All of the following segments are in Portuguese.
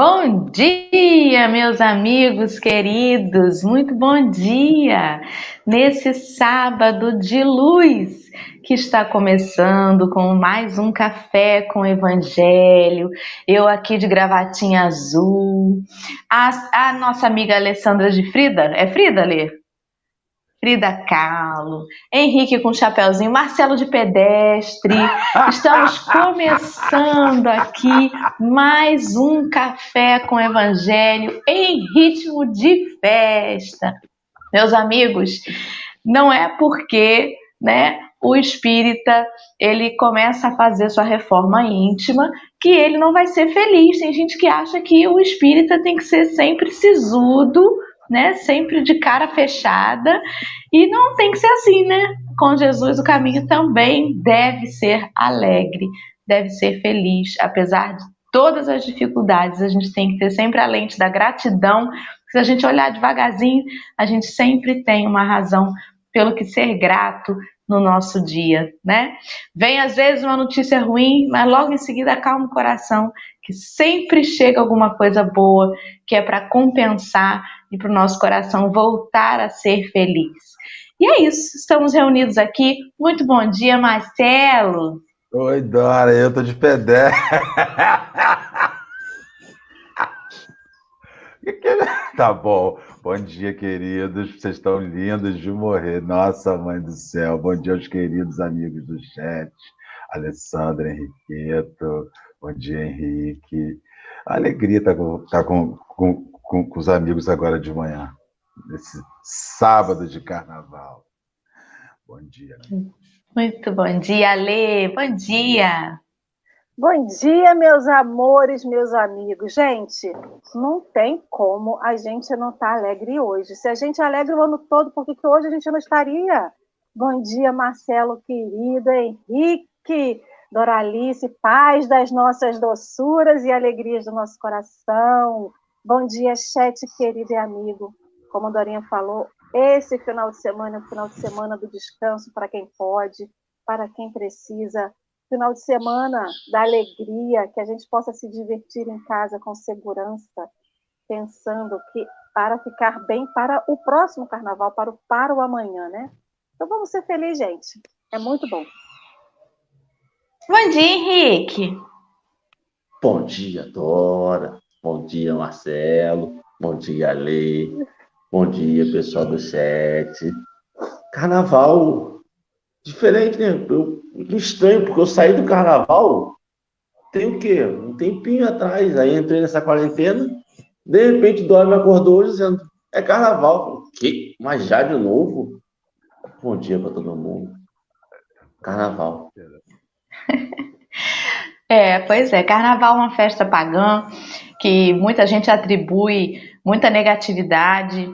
Bom dia, meus amigos queridos, muito bom dia! Nesse sábado de luz que está começando com mais um café com Evangelho, eu aqui de gravatinha azul, a, a nossa amiga Alessandra de Frida, é Frida, Lê? Frida Kahlo, Henrique com chapéuzinho, Marcelo de pedestre. Estamos começando aqui mais um café com evangelho em ritmo de festa. Meus amigos, não é porque, né, o espírita ele começa a fazer sua reforma íntima que ele não vai ser feliz. Tem gente que acha que o espírita tem que ser sempre sisudo, né? Sempre de cara fechada. E não tem que ser assim, né? Com Jesus o caminho também deve ser alegre, deve ser feliz, apesar de todas as dificuldades, a gente tem que ter sempre a lente da gratidão. Se a gente olhar devagarzinho, a gente sempre tem uma razão pelo que ser grato no nosso dia, né? Vem às vezes uma notícia ruim, mas logo em seguida acalma o coração, que sempre chega alguma coisa boa, que é para compensar e para o nosso coração voltar a ser feliz. E é isso, estamos reunidos aqui. Muito bom dia, Marcelo. Oi, Dora, eu tô de pedé. tá bom. Bom dia, queridos. Vocês estão lindos de morrer. Nossa, mãe do céu. Bom dia aos queridos amigos do chat. Alessandra, Henriqueto. Bom dia, Henrique. A alegria estar tá com, tá com, com, com, com os amigos agora de manhã, nesse sábado de carnaval. Bom dia. Amigos. Muito bom dia, Lê. Bom dia. Bom dia, meus amores, meus amigos. Gente, não tem como a gente não estar tá alegre hoje. Se a gente é alegre o ano todo, por que, que hoje a gente não estaria? Bom dia, Marcelo querido, Henrique, Doralice, paz das nossas doçuras e alegrias do nosso coração. Bom dia, chat querido e amigo. Como a Dorinha falou, esse final de semana é o final de semana do descanso para quem pode, para quem precisa. Final de semana da alegria, que a gente possa se divertir em casa com segurança, pensando que para ficar bem para o próximo carnaval, para o, para o amanhã, né? Então vamos ser felizes, gente. É muito bom. Bom dia, Henrique. Bom dia, Dora. Bom dia, Marcelo. Bom dia, Lê. Bom dia, pessoal do chat. Carnaval diferente, né? Eu, estranho, porque eu saí do carnaval tem o quê? Um tempinho atrás. Aí entrei nessa quarentena. De repente, o me acordou dizendo: é carnaval. O quê? Mas já de novo? Bom dia para todo mundo. Carnaval. É, pois é. Carnaval é uma festa pagã que muita gente atribui muita negatividade,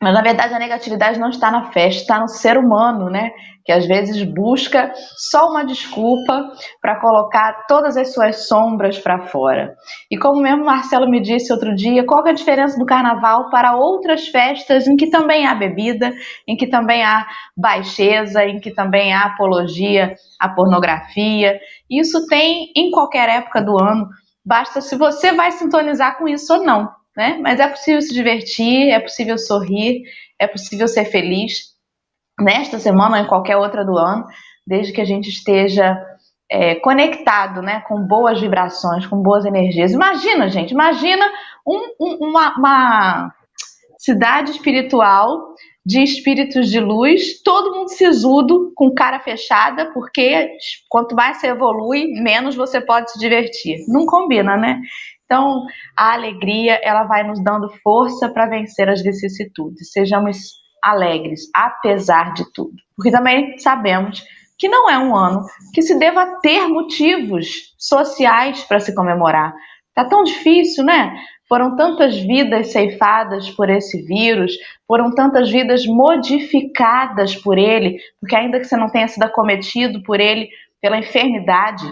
mas na verdade a negatividade não está na festa, está no ser humano, né? Que às vezes busca só uma desculpa para colocar todas as suas sombras para fora. E como mesmo Marcelo me disse outro dia, qual é a diferença do carnaval para outras festas em que também há bebida, em que também há baixeza, em que também há apologia à pornografia? Isso tem em qualquer época do ano Basta se você vai sintonizar com isso ou não, né? Mas é possível se divertir, é possível sorrir, é possível ser feliz nesta semana ou em qualquer outra do ano, desde que a gente esteja é, conectado, né, com boas vibrações, com boas energias. Imagina, gente, imagina um, um, uma, uma cidade espiritual de espíritos de luz, todo mundo sisudo, com cara fechada, porque quanto mais você evolui, menos você pode se divertir. Não combina, né? Então, a alegria, ela vai nos dando força para vencer as vicissitudes. Sejamos alegres, apesar de tudo. Porque também sabemos que não é um ano que se deva ter motivos sociais para se comemorar. Tá tão difícil, né? Foram tantas vidas ceifadas por esse vírus, foram tantas vidas modificadas por ele, porque ainda que você não tenha sido acometido por ele pela enfermidade,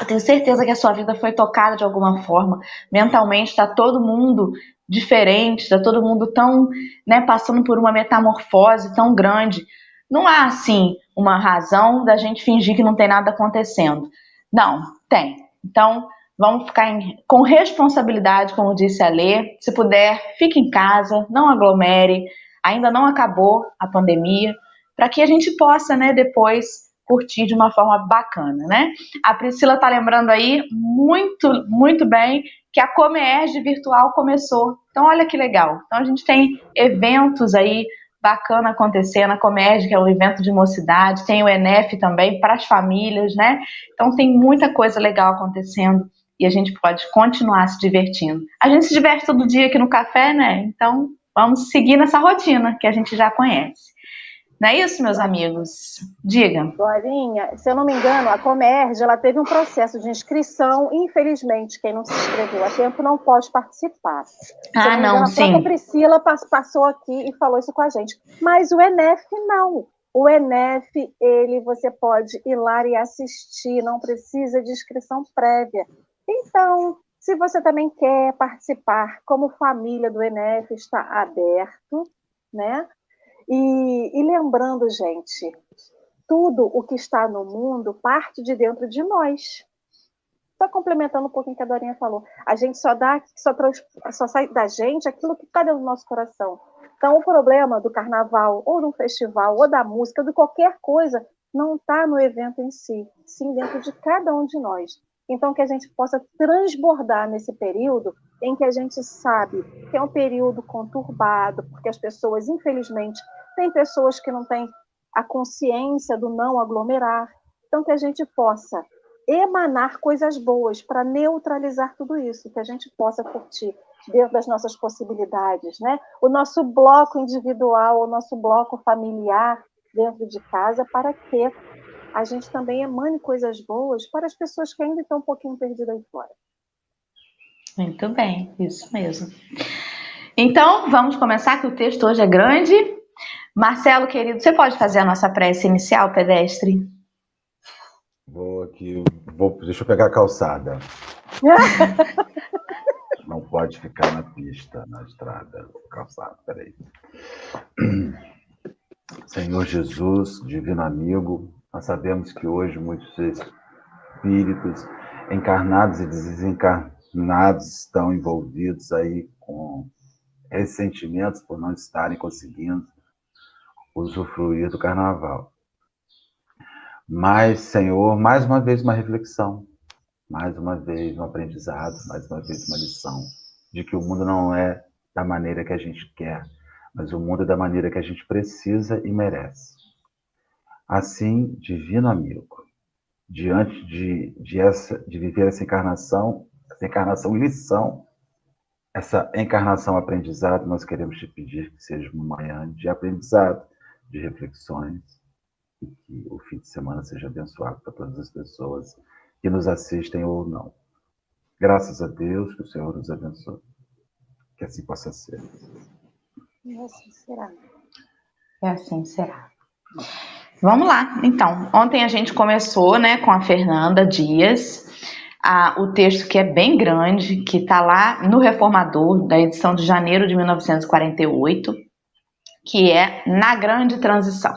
eu tenho certeza que a sua vida foi tocada de alguma forma. Mentalmente está todo mundo diferente, está todo mundo tão, né, passando por uma metamorfose tão grande. Não há assim uma razão da gente fingir que não tem nada acontecendo. Não, tem. Então, Vamos ficar em, com responsabilidade, como disse a Lê. Se puder, fique em casa, não aglomere. Ainda não acabou a pandemia, para que a gente possa, né, depois curtir de uma forma bacana, né? A Priscila está lembrando aí muito, muito bem que a Comerge virtual começou. Então, olha que legal. Então, a gente tem eventos aí bacana acontecendo, a Comerge, que é um evento de mocidade, tem o ENEF também para as famílias, né? Então, tem muita coisa legal acontecendo e a gente pode continuar se divertindo. A gente se diverte todo dia aqui no café, né? Então, vamos seguir nessa rotina que a gente já conhece. Não é isso, meus amigos? Diga. Glorinha, se eu não me engano, a Comerge ela teve um processo de inscrição. Infelizmente, quem não se inscreveu a tempo não pode participar. Ah, não, não sim. A Priscila passou aqui e falou isso com a gente. Mas o ENEF não. O ENEF, ele você pode ir lá e assistir, não precisa de inscrição prévia. Então, se você também quer participar, como família do ENEF está aberto, né? E, e lembrando, gente, tudo o que está no mundo parte de dentro de nós. Só complementando um pouquinho o que a Dorinha falou. A gente só dá, só, só sai da gente aquilo que está dentro do nosso coração. Então, o problema do carnaval, ou do festival, ou da música, de qualquer coisa, não está no evento em si, sim dentro de cada um de nós. Então, que a gente possa transbordar nesse período em que a gente sabe que é um período conturbado, porque as pessoas, infelizmente, tem pessoas que não têm a consciência do não aglomerar. Então, que a gente possa emanar coisas boas para neutralizar tudo isso, que a gente possa curtir dentro das nossas possibilidades, né? O nosso bloco individual, o nosso bloco familiar dentro de casa, para que a gente também emane coisas boas para as pessoas que ainda estão um pouquinho perdidas aí fora. Muito bem, isso mesmo. Então, vamos começar, que o texto hoje é grande. Marcelo, querido, você pode fazer a nossa prece inicial, pedestre? Vou aqui, vou, deixa eu pegar a calçada. Não pode ficar na pista, na estrada, calçada, peraí. Senhor Jesus, divino amigo, nós sabemos que hoje muitos espíritos encarnados e desencarnados estão envolvidos aí com ressentimentos por não estarem conseguindo usufruir do carnaval. Mas, Senhor, mais uma vez uma reflexão, mais uma vez um aprendizado, mais uma vez uma lição de que o mundo não é da maneira que a gente quer, mas o mundo é da maneira que a gente precisa e merece. Assim, divino amigo, diante de, de, essa, de viver essa encarnação, essa encarnação lição, essa encarnação aprendizado, nós queremos te pedir que seja uma manhã de aprendizado, de reflexões, e que o fim de semana seja abençoado para todas as pessoas que nos assistem ou não. Graças a Deus, que o Senhor nos abençoe. Que assim possa ser. E assim será. E assim será. Vamos lá, então. Ontem a gente começou, né, com a Fernanda Dias, a, o texto que é bem grande, que está lá no Reformador, da edição de janeiro de 1948, que é Na Grande Transição.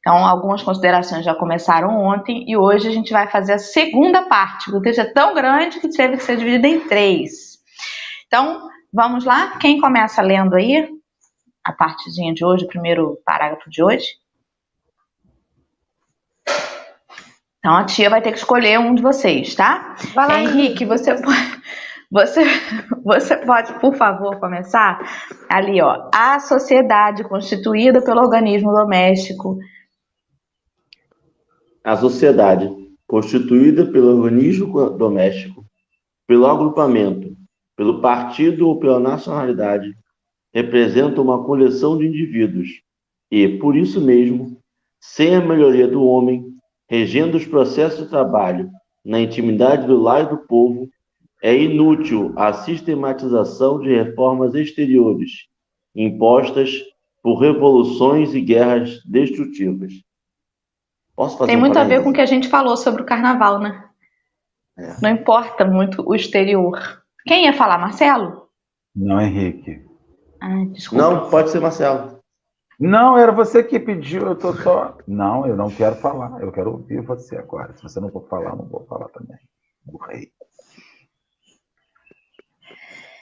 Então, algumas considerações já começaram ontem e hoje a gente vai fazer a segunda parte. O texto é tão grande que teve que ser dividido em três. Então, vamos lá? Quem começa lendo aí a partezinha de hoje, o primeiro parágrafo de hoje? Então a tia vai ter que escolher um de vocês, tá? Vai lá, Henrique, você pode, você, você pode, por favor, começar ali, ó. A sociedade constituída pelo organismo doméstico. A sociedade constituída pelo organismo doméstico, pelo agrupamento, pelo partido ou pela nacionalidade, representa uma coleção de indivíduos e, por isso mesmo, sem a melhoria do homem, regendo os processos de trabalho na intimidade do lar e do povo, é inútil a sistematização de reformas exteriores impostas por revoluções e guerras destrutivas. Tem muito um a ver com o que a gente falou sobre o carnaval, né? É. Não importa muito o exterior. Quem ia falar, Marcelo? Não, Henrique. Ah, Não, pode ser Marcelo. Não, era você que pediu, eu tô só. Não, eu não quero falar, eu quero ouvir você agora. Se você não for falar, eu não vou falar também. O rei.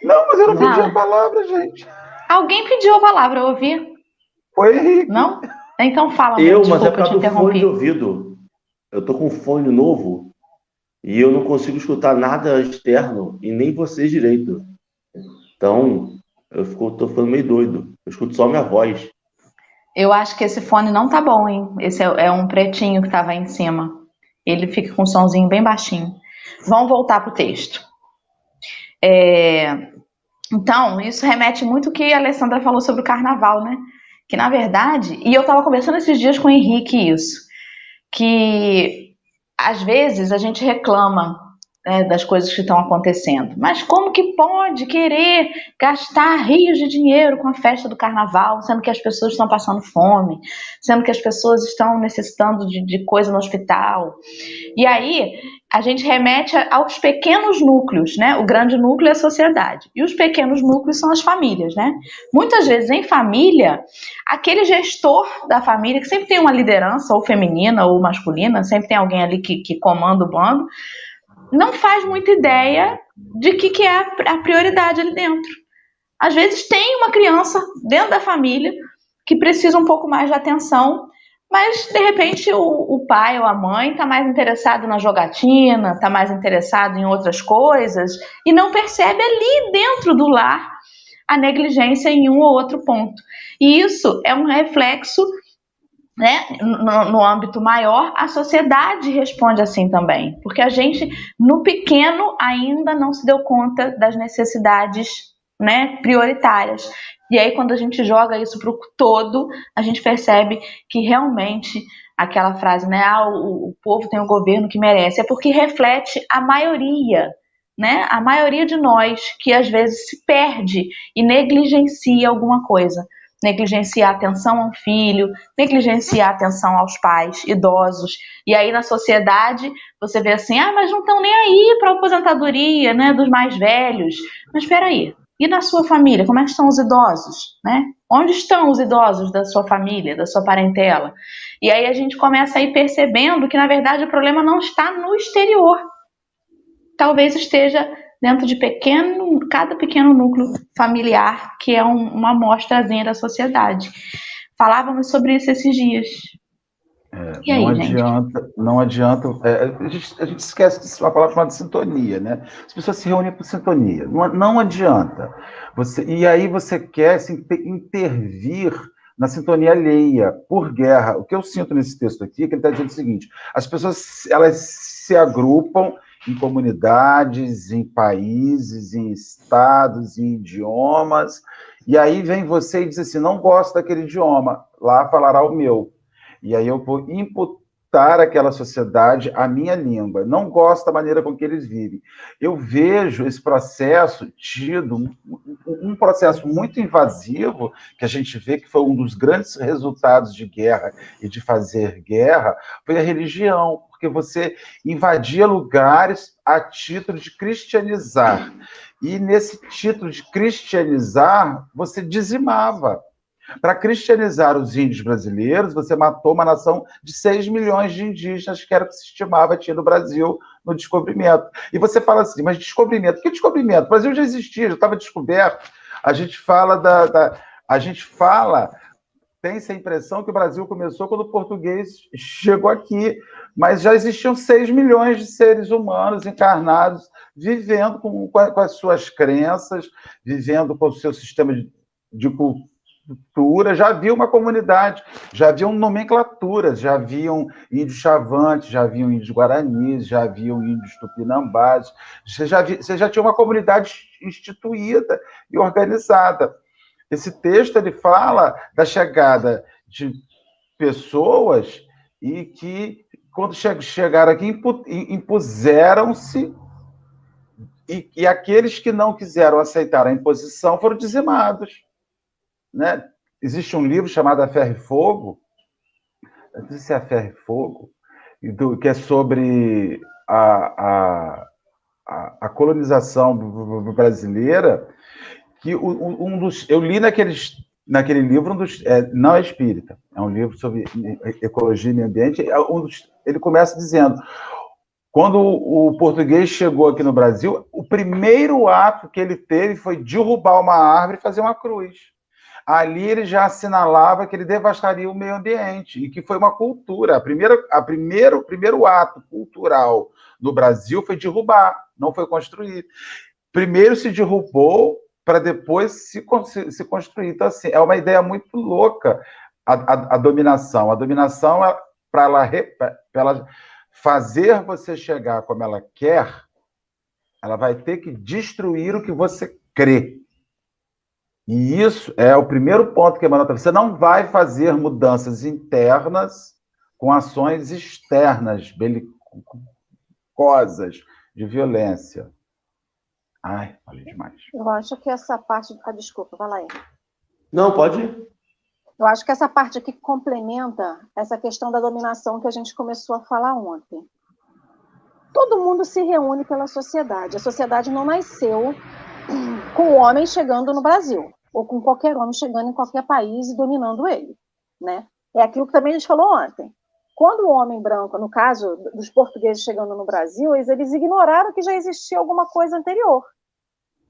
Não, mas eu não pedi a palavra, gente. Alguém pediu a palavra, eu ouvi. Foi Henrique. Não? Então fala, Eu, mas é por causa do fone de ouvido. Eu tô com um fone novo e eu não consigo escutar nada externo e nem vocês direito. Então, eu fico, tô ficando meio doido. Eu escuto só minha voz. Eu acho que esse fone não tá bom, hein? Esse é, é um pretinho que tava aí em cima. Ele fica com um somzinho bem baixinho. Vamos voltar pro texto. É, então, isso remete muito ao que a Alessandra falou sobre o carnaval, né? Que na verdade, e eu estava conversando esses dias com o Henrique isso, que às vezes a gente reclama né, das coisas que estão acontecendo. Mas como que pode querer gastar rios de dinheiro com a festa do carnaval, sendo que as pessoas estão passando fome, sendo que as pessoas estão necessitando de, de coisa no hospital? E aí a gente remete aos pequenos núcleos, né? O grande núcleo é a sociedade. E os pequenos núcleos são as famílias, né? Muitas vezes em família, aquele gestor da família, que sempre tem uma liderança, ou feminina ou masculina, sempre tem alguém ali que, que comanda o bando, não faz muita ideia de que, que é a prioridade ali dentro. Às vezes tem uma criança dentro da família que precisa um pouco mais de atenção, mas de repente o, o pai ou a mãe está mais interessado na jogatina, está mais interessado em outras coisas e não percebe ali dentro do lar a negligência em um ou outro ponto. E isso é um reflexo né, no, no, âmbito maior, a sociedade responde assim também, porque a gente, no pequeno, ainda não se deu conta das necessidades né, prioritárias. E aí, quando a gente joga isso para o todo, a gente percebe que realmente aquela frase, né, ah, o, o povo tem o governo que merece, é porque reflete a maioria. Né? A maioria de nós que às vezes se perde e negligencia alguma coisa negligenciar a atenção a um filho, negligenciar a atenção aos pais idosos. E aí na sociedade você vê assim, ah, mas não estão nem aí para a aposentadoria, né, dos mais velhos. Mas espera aí, e na sua família, como é que estão os idosos, né? Onde estão os idosos da sua família, da sua parentela? E aí a gente começa a ir percebendo que na verdade o problema não está no exterior. Talvez esteja dentro de pequeno, cada pequeno núcleo familiar, que é um, uma amostrazinha da sociedade. Falávamos sobre isso esses dias. É, aí, não gente? adianta, não adianta. É, a, gente, a, gente, esquece que isso é uma palavra chamada sintonia, né? As pessoas se reúnem por sintonia. Não, não adianta. Você, e aí você quer se intervir na sintonia alheia, por guerra. O que eu sinto nesse texto aqui é que ele está dizendo o seguinte: as pessoas elas se agrupam em comunidades, em países, em estados, em idiomas. E aí vem você e diz assim: não gosto daquele idioma, lá falará o meu. E aí eu vou imputar àquela sociedade a minha língua. Não gosto da maneira com que eles vivem. Eu vejo esse processo tido, um processo muito invasivo, que a gente vê que foi um dos grandes resultados de guerra e de fazer guerra, foi a religião porque você invadia lugares a título de cristianizar. E nesse título de cristianizar, você dizimava. Para cristianizar os índios brasileiros, você matou uma nação de 6 milhões de indígenas, que era o que se estimava tinha no Brasil no descobrimento. E você fala assim, mas descobrimento? Que descobrimento? O Brasil já existia, já estava descoberto. A gente fala da, da a gente fala tem-se a impressão que o Brasil começou quando o português chegou aqui, mas já existiam 6 milhões de seres humanos encarnados, vivendo com, com, as suas crenças, vivendo com o seu sistema de, de cultura. Já havia uma comunidade, já haviam nomenclaturas, já haviam índios chavantes, já haviam índios guaranis, já haviam índios tupinambás, você já, você já tinha uma comunidade instituída e organizada. Esse texto ele fala da chegada de pessoas e que, quando chegaram aqui, impuseram-se e, e, aqueles que não quiseram aceitar a imposição foram dizimados. Né? Existe um livro chamado A Ferro e Fogo, não sei se é A Ferro e Fogo, que é sobre a, a, a colonização brasileira que um dos. Eu li naqueles, naquele livro, um dos, é, não é espírita, é um livro sobre ecologia e meio ambiente. É um dos, ele começa dizendo: Quando o português chegou aqui no Brasil, o primeiro ato que ele teve foi derrubar uma árvore e fazer uma cruz. Ali ele já assinalava que ele devastaria o meio ambiente e que foi uma cultura. A primeira, a primeiro, o primeiro ato cultural no Brasil foi derrubar, não foi construir. Primeiro se derrubou para depois se, se construir. Então, assim, é uma ideia muito louca a, a, a dominação. A dominação, para ela, ela fazer você chegar como ela quer, ela vai ter que destruir o que você crê. E isso é o primeiro ponto que Emmanuel Você não vai fazer mudanças internas com ações externas, belicosas, de violência. Ai, falei demais. Eu acho que essa parte. Ah, desculpa, vai lá aí. Não, pode ir. Eu acho que essa parte aqui complementa essa questão da dominação que a gente começou a falar ontem. Todo mundo se reúne pela sociedade. A sociedade não nasceu com o homem chegando no Brasil, ou com qualquer homem chegando em qualquer país e dominando ele. Né? É aquilo que também a gente falou ontem. Quando o homem branco, no caso dos portugueses chegando no Brasil, eles, eles ignoraram que já existia alguma coisa anterior.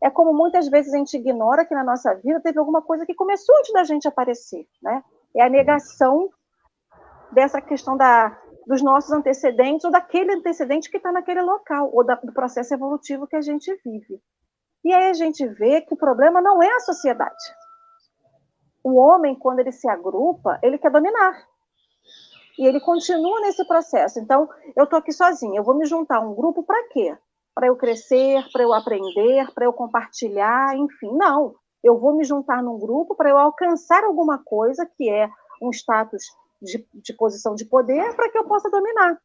É como muitas vezes a gente ignora que na nossa vida teve alguma coisa que começou antes da gente aparecer. Né? É a negação dessa questão da, dos nossos antecedentes ou daquele antecedente que está naquele local, ou da, do processo evolutivo que a gente vive. E aí a gente vê que o problema não é a sociedade. O homem, quando ele se agrupa, ele quer dominar. E ele continua nesse processo. Então, eu estou aqui sozinha, eu vou me juntar a um grupo para quê? Para eu crescer, para eu aprender, para eu compartilhar, enfim. Não. Eu vou me juntar num grupo para eu alcançar alguma coisa que é um status de, de posição de poder para que eu possa dominar.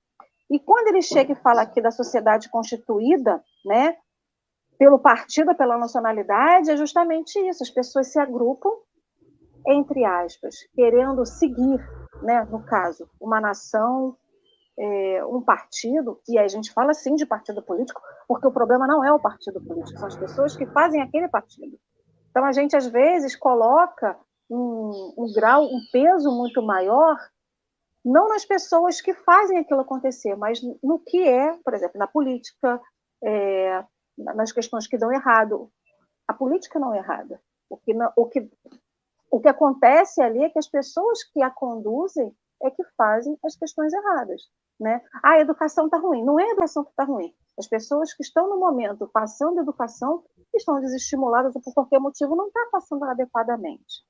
E quando ele chega e fala aqui da sociedade constituída, né, pelo partido, pela nacionalidade, é justamente isso. As pessoas se agrupam, entre aspas, querendo seguir né, no caso, uma nação, é, um partido, e aí a gente fala sim de partido político, porque o problema não é o partido político, são as pessoas que fazem aquele partido. Então a gente às vezes coloca um, um grau, um peso muito maior, não nas pessoas que fazem aquilo acontecer, mas no que é, por exemplo, na política, é, nas questões que dão errado. A política não é errada. O que, o que o que acontece ali é que as pessoas que a conduzem é que fazem as questões erradas. Né? Ah, a educação está ruim. Não é a educação que está ruim. As pessoas que estão no momento passando educação estão desestimuladas ou por qualquer motivo não está passando adequadamente.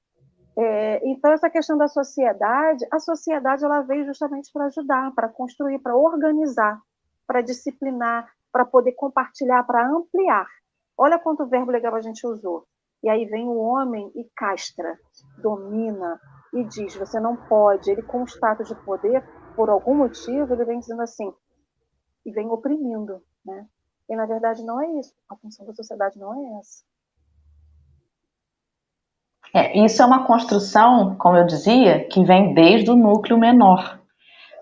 É, então, essa questão da sociedade, a sociedade ela veio justamente para ajudar, para construir, para organizar, para disciplinar, para poder compartilhar, para ampliar. Olha quanto verbo legal a gente usou. E aí vem o homem e castra, domina e diz: você não pode. Ele, com o status de poder, por algum motivo, ele vem dizendo assim, e vem oprimindo. Né? E na verdade não é isso. A função da sociedade não é essa. É, isso é uma construção, como eu dizia, que vem desde o núcleo menor.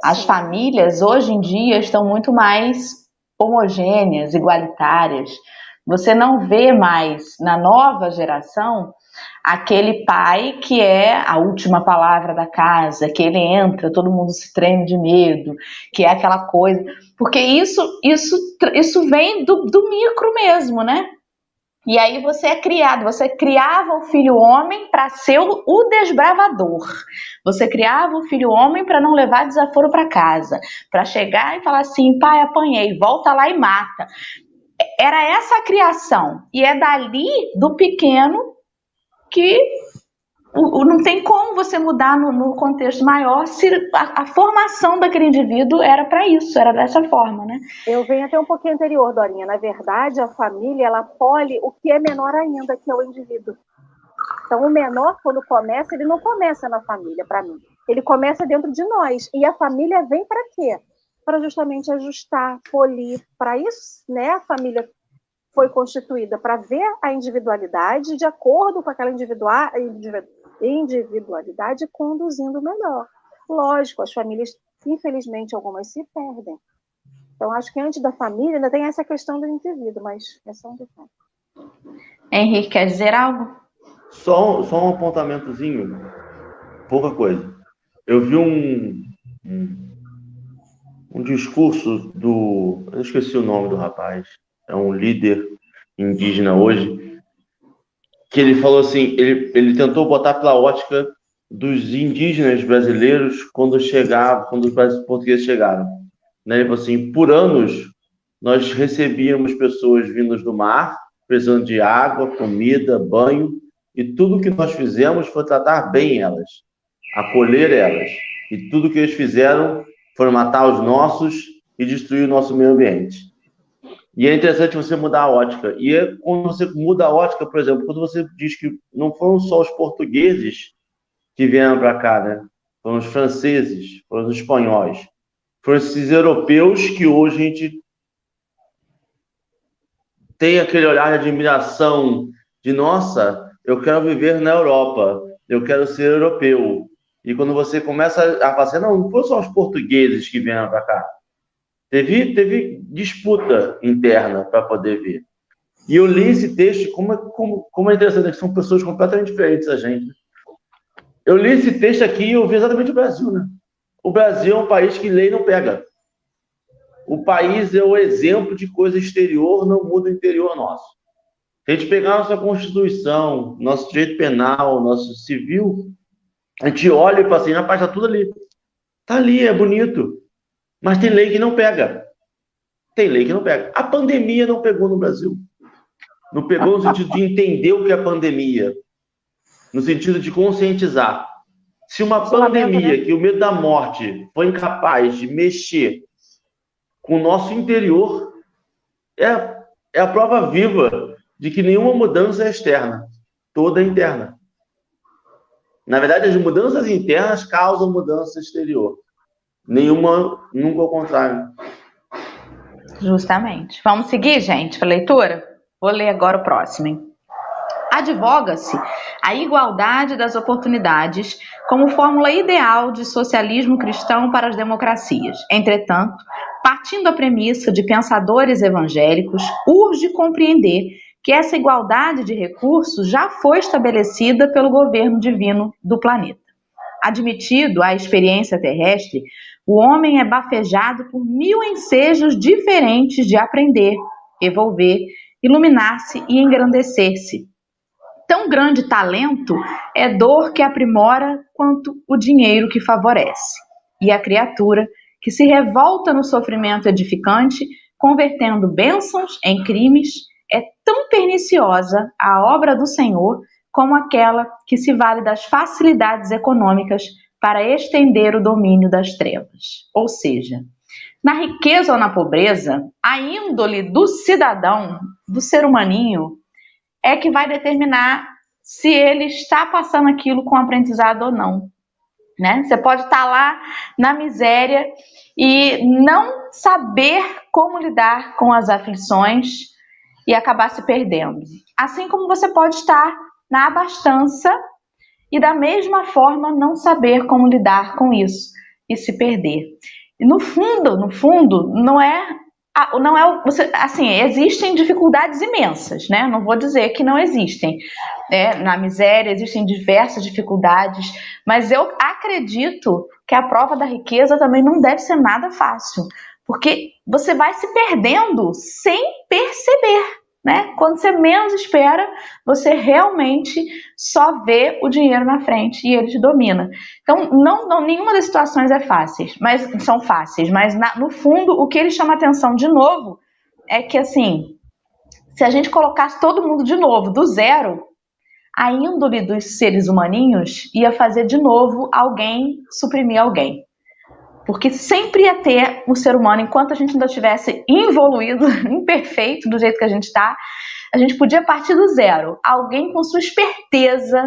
As Sim. famílias hoje em dia estão muito mais homogêneas, igualitárias. Você não vê mais na nova geração aquele pai que é a última palavra da casa, que ele entra, todo mundo se treme de medo, que é aquela coisa. Porque isso, isso, isso vem do, do micro mesmo, né? E aí você é criado, você criava o filho homem para ser o, desbravador. Você criava o filho homem para não levar desaforo para casa, para chegar e falar assim, pai, apanhei, volta lá e mata era essa a criação. E é dali, do pequeno, que o, o, não tem como você mudar no, no contexto maior se a, a, formação daquele indivíduo era para isso, era dessa forma, né? Eu venho até um pouquinho anterior, Dorinha. Na verdade, a família, ela pole o que é menor ainda, que é o indivíduo. Então, o menor, quando começa, ele não começa na família, para mim. Ele começa dentro de nós. E a família vem para quê? para justamente ajustar, polir. Para isso, né, a família foi constituída para ver a individualidade de acordo com aquela individualidade conduzindo melhor. Lógico, as famílias, infelizmente, algumas se perdem. Então, acho que antes da família ainda tem essa questão do indivíduo, mas é só um detalhe. Henrique, quer dizer algo? Só, só um apontamentozinho, pouca coisa. Eu vi um, um um discurso do. Eu esqueci o nome do rapaz. É um líder indígena hoje. Que ele falou assim: ele, ele tentou botar pela ótica dos indígenas brasileiros quando chegavam, quando os portugueses chegaram. Né? Ele falou assim: por anos nós recebíamos pessoas vindas do mar, precisando de água, comida, banho, e tudo que nós fizemos foi tratar bem elas, acolher elas. E tudo que eles fizeram foi matar os nossos e destruir o nosso meio ambiente. E é interessante você mudar a ótica. E é quando você muda a ótica, por exemplo, quando você diz que não foram só os portugueses que vieram para cá, né? Foram os franceses, foram os espanhóis, foram esses europeus que hoje a gente tem aquele olhar de admiração de nossa, eu quero viver na Europa, eu quero ser europeu. E quando você começa a fazer, não, não foram só os portugueses que vieram para cá. Teve, teve disputa interna para poder vir. E eu li esse texto, como é, como, como é interessante, que são pessoas completamente diferentes da gente. Eu li esse texto aqui e eu vi exatamente o Brasil, né? O Brasil é um país que lei não pega. O país é o exemplo de coisa exterior, não muda o interior nosso. Se a gente pegar nossa Constituição, nosso direito penal, nosso civil, a gente olha e fala assim, rapaz, tá tudo ali. Tá ali, é bonito. Mas tem lei que não pega. Tem lei que não pega. A pandemia não pegou no Brasil. Não pegou no sentido de entender o que é pandemia. No sentido de conscientizar. Se uma pandemia, né? que o medo da morte foi incapaz de mexer com o nosso interior, é, é a prova viva de que nenhuma mudança é externa, toda é interna. Na verdade, as mudanças internas causam mudança exterior. Nenhuma, nunca ao contrário. Justamente. Vamos seguir, gente, para leitura? Vou ler agora o próximo. Advoga-se a igualdade das oportunidades como fórmula ideal de socialismo cristão para as democracias. Entretanto, partindo da premissa de pensadores evangélicos, urge compreender que essa igualdade de recursos já foi estabelecida pelo governo divino do planeta. Admitido a experiência terrestre, o homem é bafejado por mil ensejos diferentes de aprender, evolver, iluminar-se e engrandecer-se. Tão grande talento é dor que aprimora quanto o dinheiro que favorece. E a criatura que se revolta no sofrimento edificante, convertendo bênçãos em crimes, é tão perniciosa a obra do Senhor como aquela que se vale das facilidades econômicas para estender o domínio das trevas. Ou seja, na riqueza ou na pobreza, a índole do cidadão, do ser humaninho, é que vai determinar se ele está passando aquilo com aprendizado ou não. Né? Você pode estar lá na miséria e não saber como lidar com as aflições e acabar se perdendo. Assim como você pode estar na abastança e da mesma forma não saber como lidar com isso e se perder. E no fundo, no fundo, não é não é você assim existem dificuldades imensas, né? Não vou dizer que não existem. Né? Na miséria existem diversas dificuldades, mas eu acredito que a prova da riqueza também não deve ser nada fácil, porque você vai se perdendo sem perceber. Né? Quando você menos espera, você realmente só vê o dinheiro na frente e ele te domina. Então, não, não nenhuma das situações é fácil, mas são fáceis. Mas na, no fundo, o que ele chama atenção de novo é que assim, se a gente colocasse todo mundo de novo do zero, a índole dos seres humaninhos ia fazer de novo alguém suprimir alguém. Porque sempre ia ter o ser humano, enquanto a gente ainda estivesse involuído, imperfeito do jeito que a gente está, a gente podia partir do zero. Alguém com sua esperteza,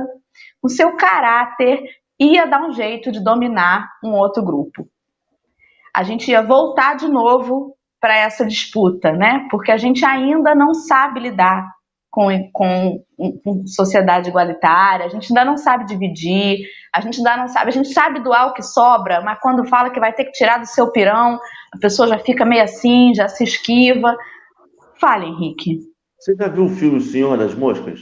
com seu caráter, ia dar um jeito de dominar um outro grupo. A gente ia voltar de novo para essa disputa, né? Porque a gente ainda não sabe lidar com, com, sociedade igualitária, a gente ainda não sabe dividir, a gente ainda não sabe, a gente sabe doar o que sobra, mas quando fala que vai ter que tirar do seu pirão, a pessoa já fica meio assim, já se esquiva. Fale, Henrique. Você já viu o filme Senhor das Moscas?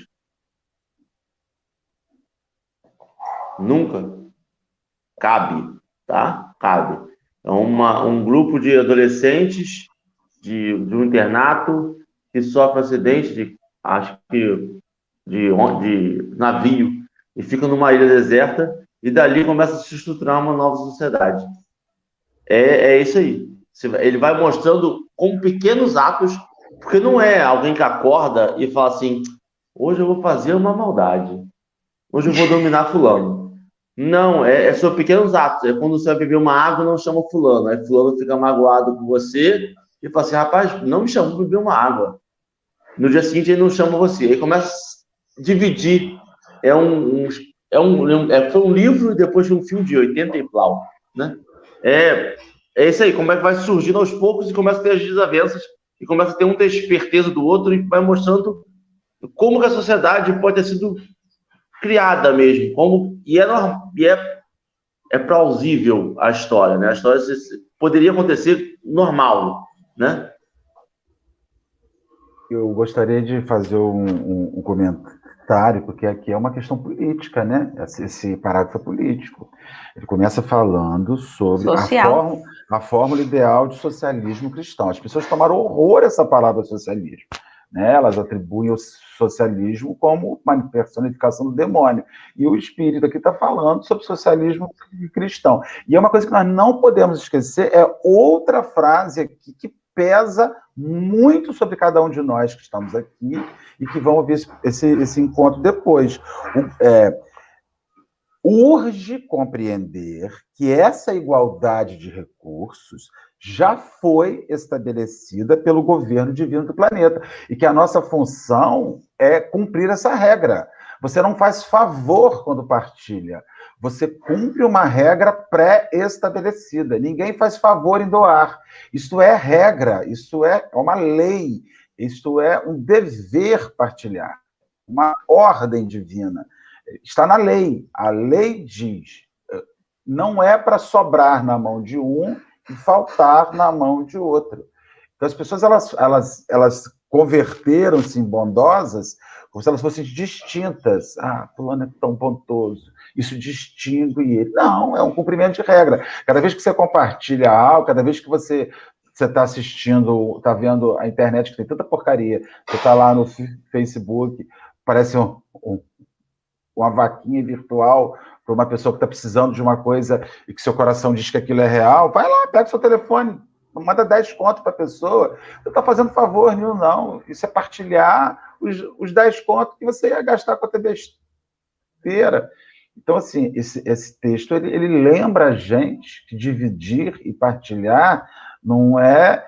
Nunca? Cabe, tá? Cabe. É uma, um grupo de adolescentes de, de um internato que sofre acidente de, acho que, de, de navio e ficam numa ilha deserta e dali começa a se estruturar uma nova sociedade. É, é isso aí. Ele vai mostrando com pequenos atos, porque não é alguém que acorda e fala assim: hoje eu vou fazer uma maldade, hoje eu vou dominar Fulano. Não, é, é pequenos atos. É quando você vai beber uma água, não chama Fulano. Aí Fulano fica magoado com você e fala assim: rapaz, não me chamou para beber uma água. No dia seguinte, ele não chama você. Aí começa a dividir. É um, um é um, é, foi um livro e depois um filme de 80 e plau, né? É, é isso aí, como é que vai surgindo aos poucos e começa a ter as desavenças e começa a ter um ter esperteza do outro e vai mostrando como que a sociedade pode ter sido criada mesmo, como e é, e é, é plausível a história, né? A história poderia acontecer normal, né? Eu gostaria de fazer um, um, um comentário porque aqui é uma questão política, né? Esse, parágrafo é político. Ele começa falando sobre a, fórmula, a fórmula ideal de socialismo cristão. As pessoas tomaram horror essa palavra socialismo. Né? Elas atribuem o socialismo como uma personificação do demônio. E o espírito aqui está falando sobre socialismo cristão. E é uma coisa que nós não podemos esquecer, é outra frase aqui que pesa muito sobre cada um de nós que estamos aqui e que vão ver esse, esse encontro depois. O, é, urge compreender que essa igualdade de recursos já foi estabelecida pelo governo divino do planeta e que a nossa função é cumprir essa regra. Você não faz favor quando partilha. Você cumpre uma regra pré-estabelecida. Ninguém faz favor em doar. Isso é regra, isso é uma lei, isso é um dever partilhar, uma ordem divina. Está na lei. A lei diz: não é para sobrar na mão de um e faltar na mão de outro. Então, as pessoas elas, elas, elas converteram-se em bondosas como se elas fossem distintas. Ah, fulano é tão bondoso isso distingue ele. Não, é um cumprimento de regra. Cada vez que você compartilha algo, cada vez que você você está assistindo, está vendo a internet que tem tanta porcaria, você está lá no Facebook, parece um, um, uma vaquinha virtual para uma pessoa que está precisando de uma coisa e que seu coração diz que aquilo é real, vai lá, pega seu telefone, manda 10 contos para a pessoa. Você está fazendo favor nenhum, não. Isso é partilhar os, os 10 contos que você ia gastar com a besteira. Então, assim, esse, esse texto ele, ele lembra a gente que dividir e partilhar não é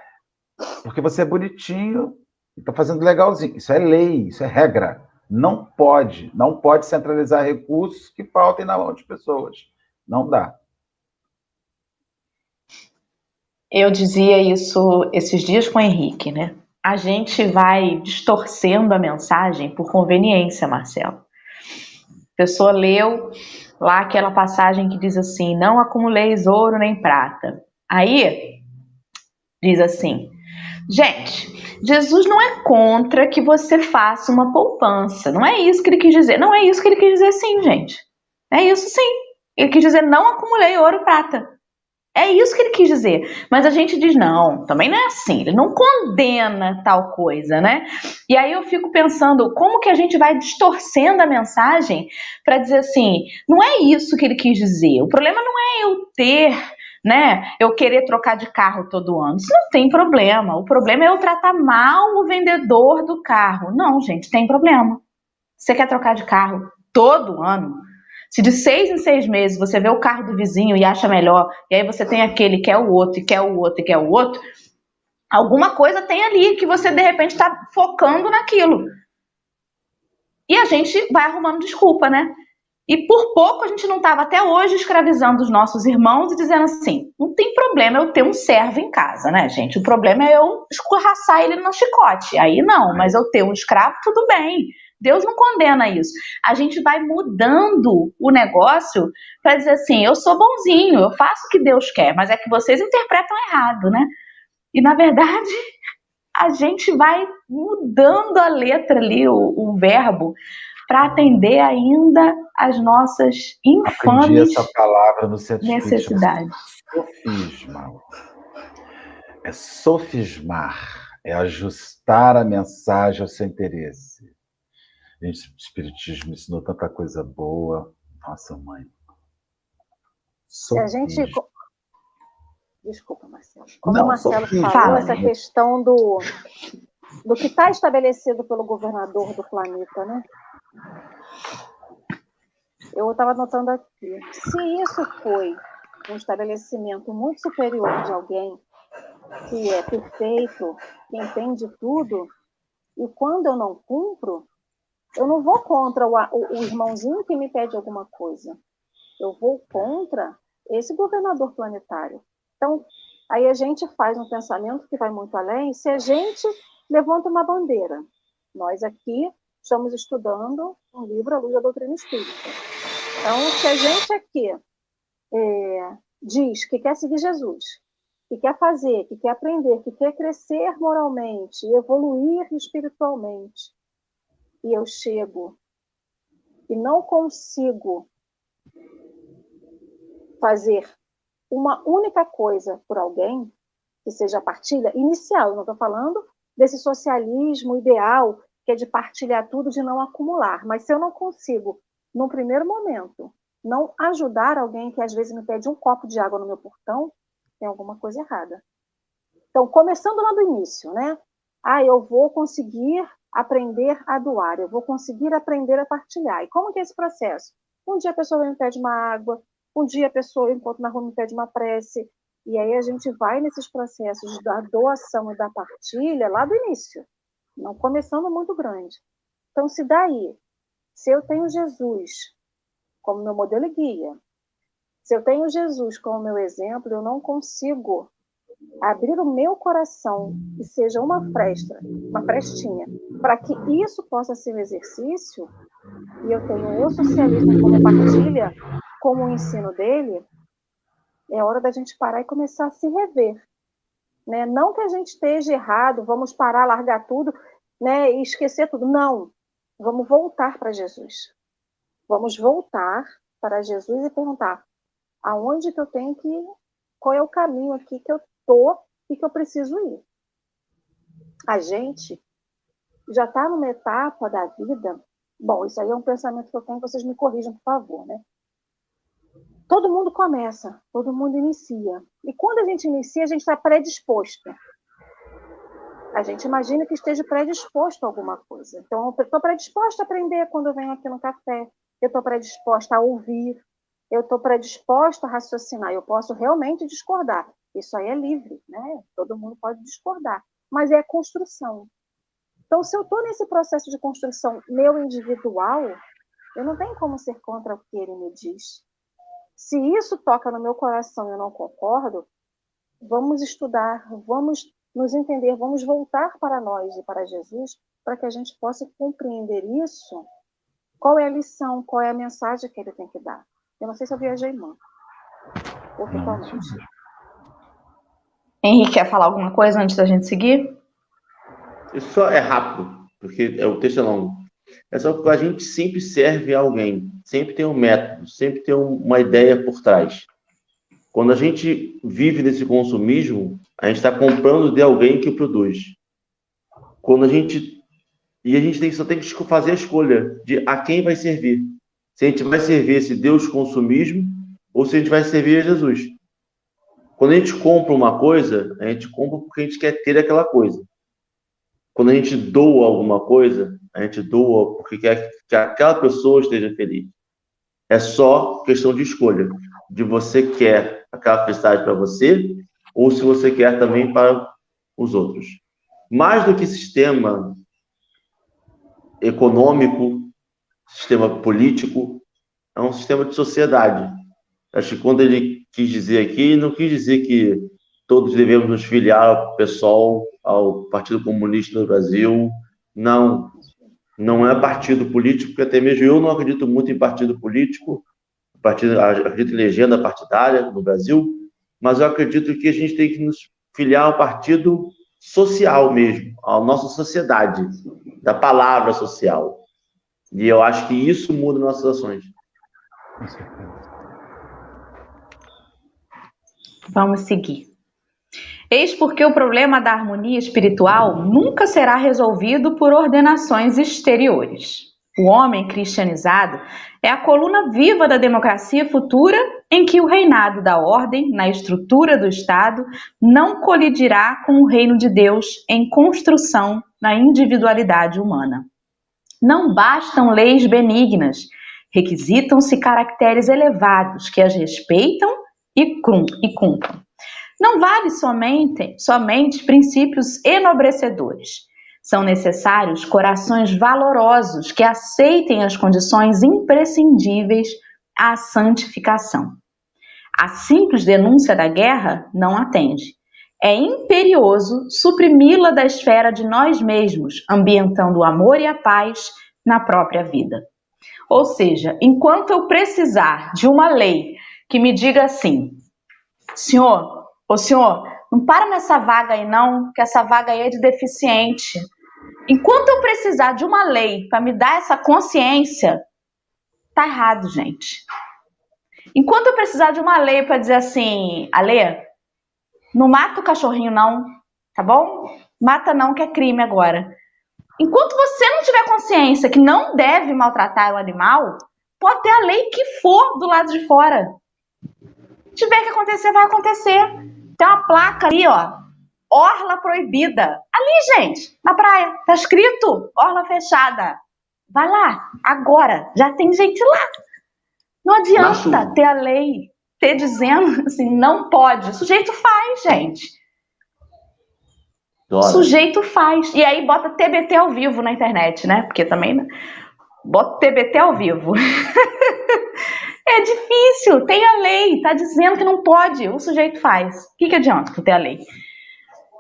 porque você é bonitinho e está fazendo legalzinho. Isso é lei, isso é regra. Não pode, não pode centralizar recursos que faltem na mão de pessoas. Não dá. Eu dizia isso esses dias com o Henrique, né? A gente vai distorcendo a mensagem por conveniência, Marcelo pessoa leu lá aquela passagem que diz assim: Não acumuleis ouro nem prata. Aí diz assim: Gente, Jesus não é contra que você faça uma poupança. Não é isso que ele quis dizer. Não é isso que ele quis dizer, sim, gente. É isso sim. Ele quis dizer: Não acumulei ouro prata. É isso que ele quis dizer. Mas a gente diz, não, também não é assim. Ele não condena tal coisa, né? E aí eu fico pensando, como que a gente vai distorcendo a mensagem para dizer assim, não é isso que ele quis dizer. O problema não é eu ter né? Eu querer trocar de carro todo ano. Isso não tem problema. O problema é eu tratar mal o vendedor do carro. Não, gente, tem problema. Você quer trocar de carro todo ano? Se de seis em seis meses você vê o carro do vizinho e acha melhor, e aí você tem aquele que é o outro, e quer o outro, e quer o outro, alguma coisa tem ali que você de repente está focando naquilo. E a gente vai arrumando desculpa, né? E por pouco a gente não estava até hoje escravizando os nossos irmãos e dizendo assim: não tem problema eu ter um servo em casa, né, gente? O problema é eu escorraçar ele no chicote. Aí não, mas eu ter um escravo, tudo bem. Deus não condena isso. A gente vai mudando o negócio para dizer assim: eu sou bonzinho, eu faço o que Deus quer, mas é que vocês interpretam errado, né? E na verdade, a gente vai mudando a letra ali, o, o verbo, para atender ainda as nossas infames essa palavra no centro necessidades. sofisma. É sofismar, é ajustar a mensagem ao seu interesse. Gente, o Espiritismo ensinou tanta coisa boa. Nossa, mãe. Sofisma. Se a gente. Desculpa, Marcelo. Como Não, o Marcelo falou, Fala, essa né? questão do, do que está estabelecido pelo governador do planeta, né? Eu estava notando aqui. Se isso foi um estabelecimento muito superior de alguém que é perfeito, que entende tudo, e quando eu não cumpro, eu não vou contra o, o, o irmãozinho que me pede alguma coisa. Eu vou contra esse governador planetário. Então, aí a gente faz um pensamento que vai muito além. Se a gente levanta uma bandeira, nós aqui estamos estudando um livro, A Luz da Doutrina Espírita. Então, se a gente aqui é, diz que quer seguir Jesus, que quer fazer, que quer aprender, que quer crescer moralmente, evoluir espiritualmente, e eu chego e não consigo fazer uma única coisa por alguém, que seja a partilha inicial, não estou falando desse socialismo ideal, que é de partilhar tudo, de não acumular, mas se eu não consigo, num primeiro momento, não ajudar alguém que às vezes me pede um copo de água no meu portão, tem alguma coisa errada. Então, começando lá do início, né? Ah, eu vou conseguir aprender a doar, eu vou conseguir aprender a partilhar. E como que é esse processo? Um dia a pessoa me pede uma água, um dia a pessoa, eu encontro na rua, me pede uma prece, e aí a gente vai nesses processos da doação e da partilha lá do início, não começando muito grande. Então, se daí, se eu tenho Jesus como meu modelo e guia. Se eu tenho Jesus como meu exemplo, eu não consigo abrir o meu coração e seja uma fresta, uma frestinha, para que isso possa ser um exercício, e eu tenho o socialismo como partilha, como o ensino dele, é hora da gente parar e começar a se rever. Né? Não que a gente esteja errado, vamos parar, largar tudo né, e esquecer tudo. Não. Vamos voltar para Jesus. Vamos voltar para Jesus e perguntar aonde que eu tenho que qual é o caminho aqui que eu tô e que eu preciso ir. A gente já está numa etapa da vida. Bom, isso aí é um pensamento que eu tenho, vocês me corrijam, por favor, né? Todo mundo começa, todo mundo inicia. E quando a gente inicia, a gente está predisposto. A gente imagina que esteja predisposto a alguma coisa. Então, eu estou predisposto a aprender quando eu venho aqui no café eu estou predisposta a ouvir, eu estou predisposta a raciocinar, eu posso realmente discordar. Isso aí é livre, né? Todo mundo pode discordar, mas é construção. Então, se eu estou nesse processo de construção meu individual, eu não tenho como ser contra o que ele me diz. Se isso toca no meu coração e eu não concordo, vamos estudar, vamos nos entender, vamos voltar para nós e para Jesus, para que a gente possa compreender isso qual é a lição? Qual é a mensagem que ele tem que dar? Eu não sei se eu viajei muito. Ou totalmente. Henrique, quer falar alguma coisa antes da gente seguir? Isso só é rápido, porque é o texto é longo. É só que a gente sempre serve a alguém, sempre tem um método, sempre tem uma ideia por trás. Quando a gente vive nesse consumismo, a gente está comprando de alguém que produz. Quando a gente e a gente tem, só tem que fazer a escolha de a quem vai servir. Se a gente vai servir esse Deus consumismo ou se a gente vai servir a Jesus. Quando a gente compra uma coisa, a gente compra porque a gente quer ter aquela coisa. Quando a gente doa alguma coisa, a gente doa porque quer que aquela pessoa esteja feliz. É só questão de escolha, de você quer aquela felicidade para você ou se você quer também para os outros. Mais do que sistema econômico, sistema político, é um sistema de sociedade. Acho que quando ele quis dizer aqui, não quis dizer que todos devemos nos filiar ao PSOL, ao Partido Comunista do Brasil. Não, não é partido político, porque até mesmo eu não acredito muito em partido político, partido, acredito em legenda partidária no Brasil, mas eu acredito que a gente tem que nos filiar ao partido social mesmo, à nossa sociedade, da palavra social. E eu acho que isso muda nossas ações. Vamos seguir. Eis porque o problema da harmonia espiritual nunca será resolvido por ordenações exteriores. O homem cristianizado é a coluna viva da democracia futura em que o reinado da ordem, na estrutura do Estado, não colidirá com o reino de Deus em construção na individualidade humana. Não bastam leis benignas, requisitam-se caracteres elevados que as respeitam e cumprem. Não vale somente, somente princípios enobrecedores. São necessários corações valorosos que aceitem as condições imprescindíveis à santificação. A simples denúncia da guerra não atende. É imperioso suprimi-la da esfera de nós mesmos, ambientando o amor e a paz na própria vida. Ou seja, enquanto eu precisar de uma lei que me diga assim: senhor, ô senhor, não para nessa vaga aí não, que essa vaga aí é de deficiente. Enquanto eu precisar de uma lei para me dar essa consciência, tá errado, gente. Enquanto eu precisar de uma lei para dizer assim, Alê, não mata o cachorrinho não, tá bom? Mata não que é crime agora. Enquanto você não tiver consciência que não deve maltratar o animal, pode ter a lei que for do lado de fora. Se tiver que acontecer, vai acontecer. Tem uma placa ali, ó. Orla proibida. Ali, gente, na praia. Tá escrito orla fechada. Vai lá, agora. Já tem gente lá. Não adianta ter a lei, ter dizendo assim, não pode. O sujeito faz, gente. O sujeito faz. E aí bota TBT ao vivo na internet, né? Porque também. Né? Bota TBT ao vivo. é difícil. Tem a lei. Tá dizendo que não pode. O sujeito faz. O que, que adianta ter a lei?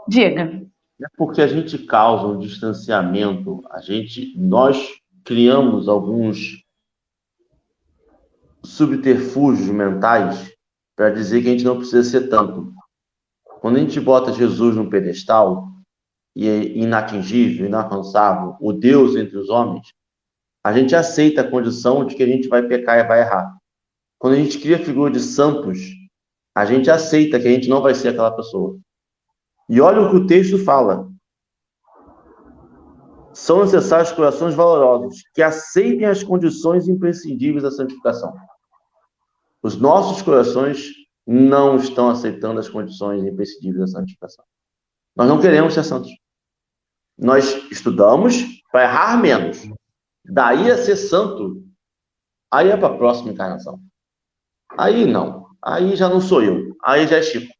Diga. É porque a gente causa um distanciamento. A gente, nós criamos alguns subterfúgios mentais para dizer que a gente não precisa ser tanto. Quando a gente bota Jesus no pedestal e é inatingível, inalcançável, o Deus entre os homens, a gente aceita a condição de que a gente vai pecar e vai errar. Quando a gente cria a figura de santos, a gente aceita que a gente não vai ser aquela pessoa. E olha o que o texto fala. São necessários corações valorosos que aceitem as condições imprescindíveis da santificação. Os nossos corações não estão aceitando as condições imprescindíveis da santificação. Nós não queremos ser santos. Nós estudamos para errar menos. Daí a ser santo, aí é para a próxima encarnação. Aí não. Aí já não sou eu. Aí já é Chico.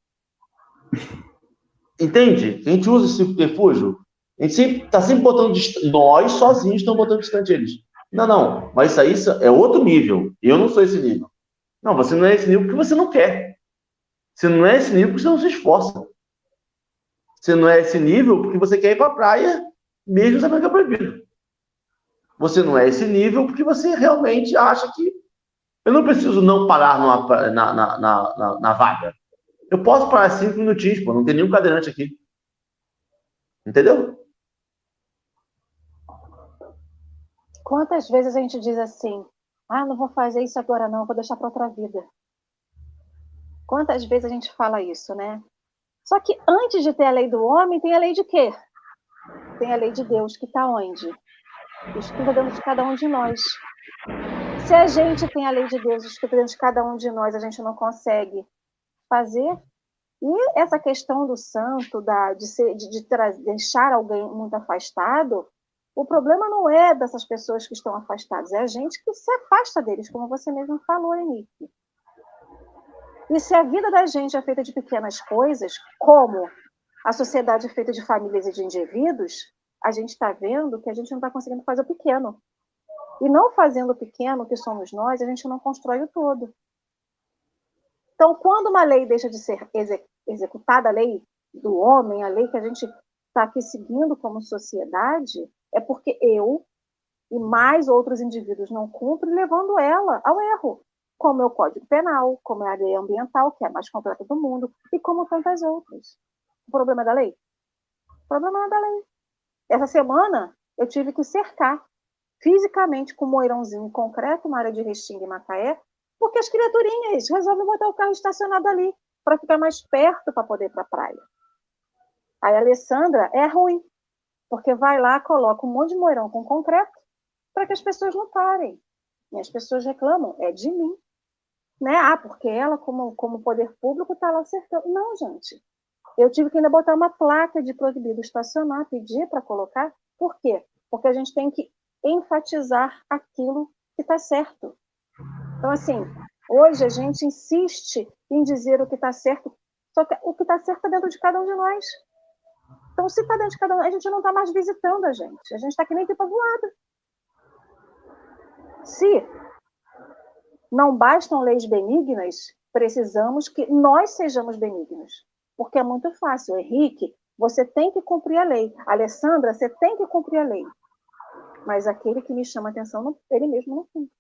Entende? A gente usa esse subterfúgio. A gente sempre está sempre botando. Nós sozinhos estamos botando distante eles. Não, não. Mas isso aí é outro nível. Eu não sou esse nível. Não, você não é esse nível porque você não quer. Você não é esse nível porque você não se esforça. Você não é esse nível porque você quer ir para a praia, mesmo sabendo que é proibido. Você não é esse nível porque você realmente acha que eu não preciso não parar numa, na, na, na, na, vaga. Eu posso parar cinco minutinhos, pô, não tem nenhum cadeirante aqui. Entendeu? Quantas vezes a gente diz assim, ah, não vou fazer isso agora não, vou deixar para outra vida. Quantas vezes a gente fala isso, né? Só que antes de ter a lei do homem, tem a lei de quê? Tem a lei de Deus, que está onde? Escrita dentro de cada um de nós. Se a gente tem a lei de Deus escrita dentro de cada um de nós, a gente não consegue fazer. E essa questão do santo, da, de, ser, de, de deixar alguém muito afastado, o problema não é dessas pessoas que estão afastadas, é a gente que se afasta deles, como você mesmo falou, Henrique. E se a vida da gente é feita de pequenas coisas, como a sociedade é feita de famílias e de indivíduos, a gente está vendo que a gente não está conseguindo fazer o pequeno. E não fazendo o pequeno, que somos nós, a gente não constrói o todo. Então, quando uma lei deixa de ser executada, a lei do homem, a lei que a gente está aqui seguindo como sociedade, é porque eu e mais outros indivíduos não cumprem, levando ela ao erro, como é o Código Penal, como é a lei ambiental, que é a mais completa do mundo, e como tantas outras. O problema é da lei? O problema é da lei. Essa semana, eu tive que cercar fisicamente com um moirãozinho concreto, uma área de Restinga e Macaé, porque as criaturinhas resolvem botar o carro estacionado ali. para ficar mais perto para poder ir para a praia. Aí a Alessandra é ruim, porque vai lá, coloca um monte de moirão com concreto para que as pessoas não parem. E as pessoas reclamam, é de mim. Né? Ah, porque ela, como, como poder público, está lá acertando. Não, gente. Eu tive que ainda botar uma placa de proibido estacionar, pedir para colocar. Por quê? Porque a gente tem que enfatizar aquilo que está certo. Então, assim, hoje a gente insiste em dizer o que está certo, só que o que está certo está dentro de cada um de nós. Então, se está dentro de cada um, a gente não está mais visitando a gente. A gente está que nem pipa voada. Se não bastam leis benignas, precisamos que nós sejamos benignos. Porque é muito fácil. Henrique, você tem que cumprir a lei. Alessandra, você tem que cumprir a lei. Mas aquele que me chama atenção, ele mesmo não cumpre.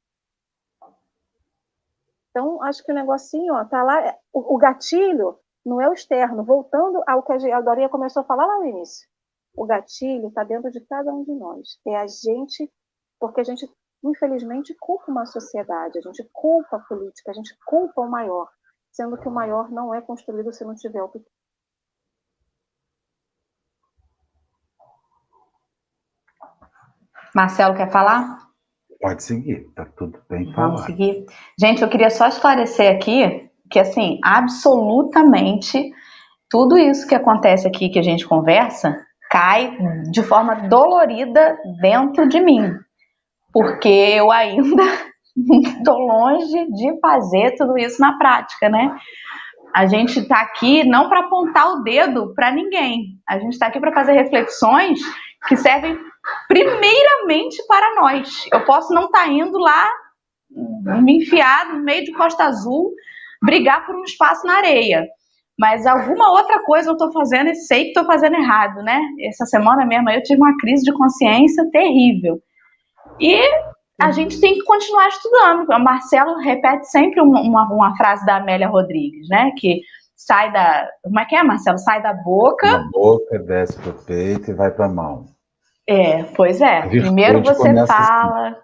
Então, acho que o negocinho, ó, tá lá. O, o gatilho não é o externo. Voltando ao que a Dorinha começou a falar lá no início. O gatilho está dentro de cada um de nós. É a gente, porque a gente, infelizmente, culpa uma sociedade, a gente culpa a política, a gente culpa o maior, sendo que o maior não é construído se não tiver o pequeno. Marcelo quer falar? Pode seguir, tá tudo bem falado. Vamos seguir. Gente, eu queria só esclarecer aqui que, assim, absolutamente tudo isso que acontece aqui, que a gente conversa, cai de forma dolorida dentro de mim. Porque eu ainda estou longe de fazer tudo isso na prática, né? A gente está aqui não para apontar o dedo para ninguém. A gente está aqui para fazer reflexões que servem primeiramente para nós. Eu posso não estar tá indo lá me enfiar no meio de Costa Azul brigar por um espaço na areia. Mas alguma outra coisa eu estou fazendo e sei que estou fazendo errado, né? Essa semana mesmo eu tive uma crise de consciência terrível. E a gente tem que continuar estudando. O Marcelo repete sempre uma, uma, frase da Amélia Rodrigues, né? Que sai da. Como é que é, Marcelo? Sai da boca. Da boca, desce pro peito e vai pra mão. É, pois é. Primeiro você assim. fala, assim.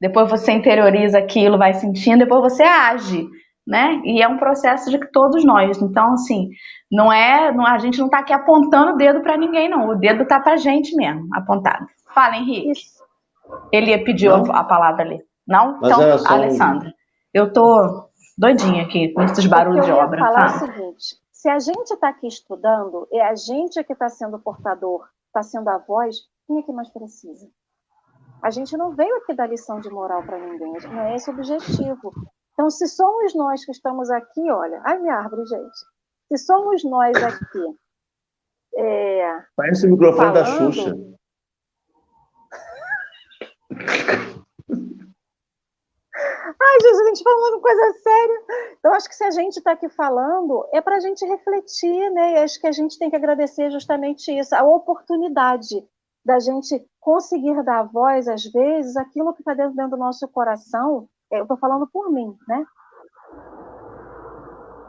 depois você interioriza aquilo, vai sentindo, depois você age né? E é um processo de todos nós. Então, assim, não é, não, a gente não está aqui apontando o dedo para ninguém, não. O dedo está para a gente mesmo, apontado. Fala, Henrique. Isso. Ele pediu a, a palavra ali. Não? Mas então, só... Alessandra. Eu tô doidinha aqui com esses barulhos de obra. falar ah. o seguinte: se a gente está aqui estudando, é a gente que está sendo portador, está sendo a voz, quem é que mais precisa? A gente não veio aqui dar lição de moral para ninguém, não é esse o objetivo. Então, se somos nós que estamos aqui, olha, ai minha árvore, gente. Se somos nós aqui. É, Parece o microfone falando... da Xuxa. Ai, Jesus, a gente falando coisa séria. Então, acho que se a gente está aqui falando, é para a gente refletir, né? E acho que a gente tem que agradecer justamente isso, a oportunidade da gente conseguir dar voz, às vezes, aquilo que está dentro, dentro do nosso coração, eu estou falando por mim, né?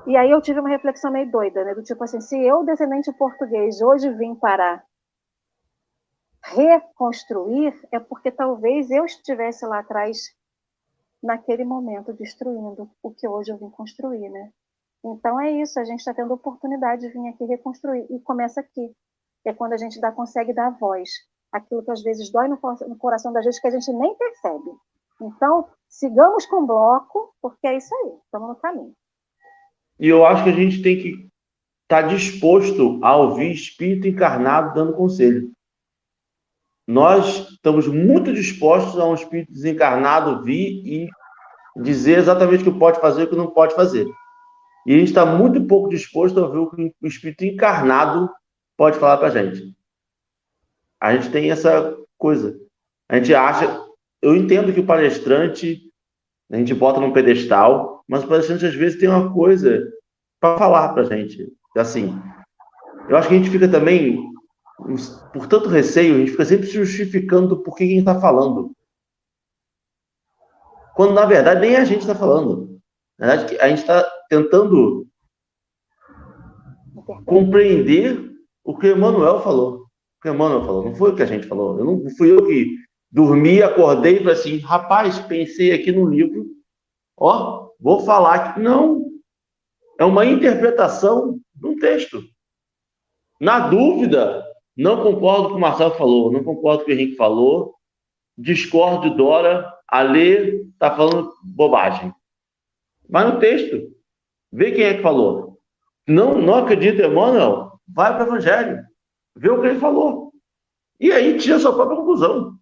E aí eu tive uma reflexão meio doida, né? Do tipo assim, se eu, descendente português, hoje vim para reconstruir, é porque talvez eu estivesse lá atrás, naquele momento, destruindo o que hoje eu vim construir, né? Então é isso, a gente está tendo oportunidade de vir aqui reconstruir. E começa aqui. É quando a gente dá, consegue dar voz. Aquilo que às vezes dói no, coração da gente que a gente nem percebe. Então, sigamos com o bloco, porque é isso aí, estamos no caminho. E eu acho que a gente tem que estar tá disposto a ouvir espírito encarnado dando conselho. Nós estamos muito dispostos a um espírito desencarnado vir e dizer exatamente o que pode fazer e o que não pode fazer. E a gente está muito pouco disposto a ouvir o que o espírito encarnado pode falar para a gente. A gente tem essa coisa. A gente acha, eu entendo que o palestrante a gente bota num pedestal, mas o palestrante às vezes tem uma coisa para falar para a gente. Assim, eu acho que a gente fica também, por tanto receio, a gente fica sempre justificando por que quem está falando. Quando na verdade nem a gente está falando. Na verdade, a gente está tentando compreender o que Emmanuel falou. O que Emmanuel falou, não foi o que a gente falou. Eu não fui eu que Dormi, acordei e falei assim, rapaz, pensei aqui no livro, ó, vou falar que não. É uma interpretação de um texto. Na dúvida, não concordo com o que o Marcelo falou, não concordo com o que o Henrique falou, discordo de Dora, a Lê está falando bobagem. Vai no texto, vê quem é que falou. Não, não acredita, Emmanuel, vai para o Evangelho, vê o que ele falou. E aí tira sua própria conclusão.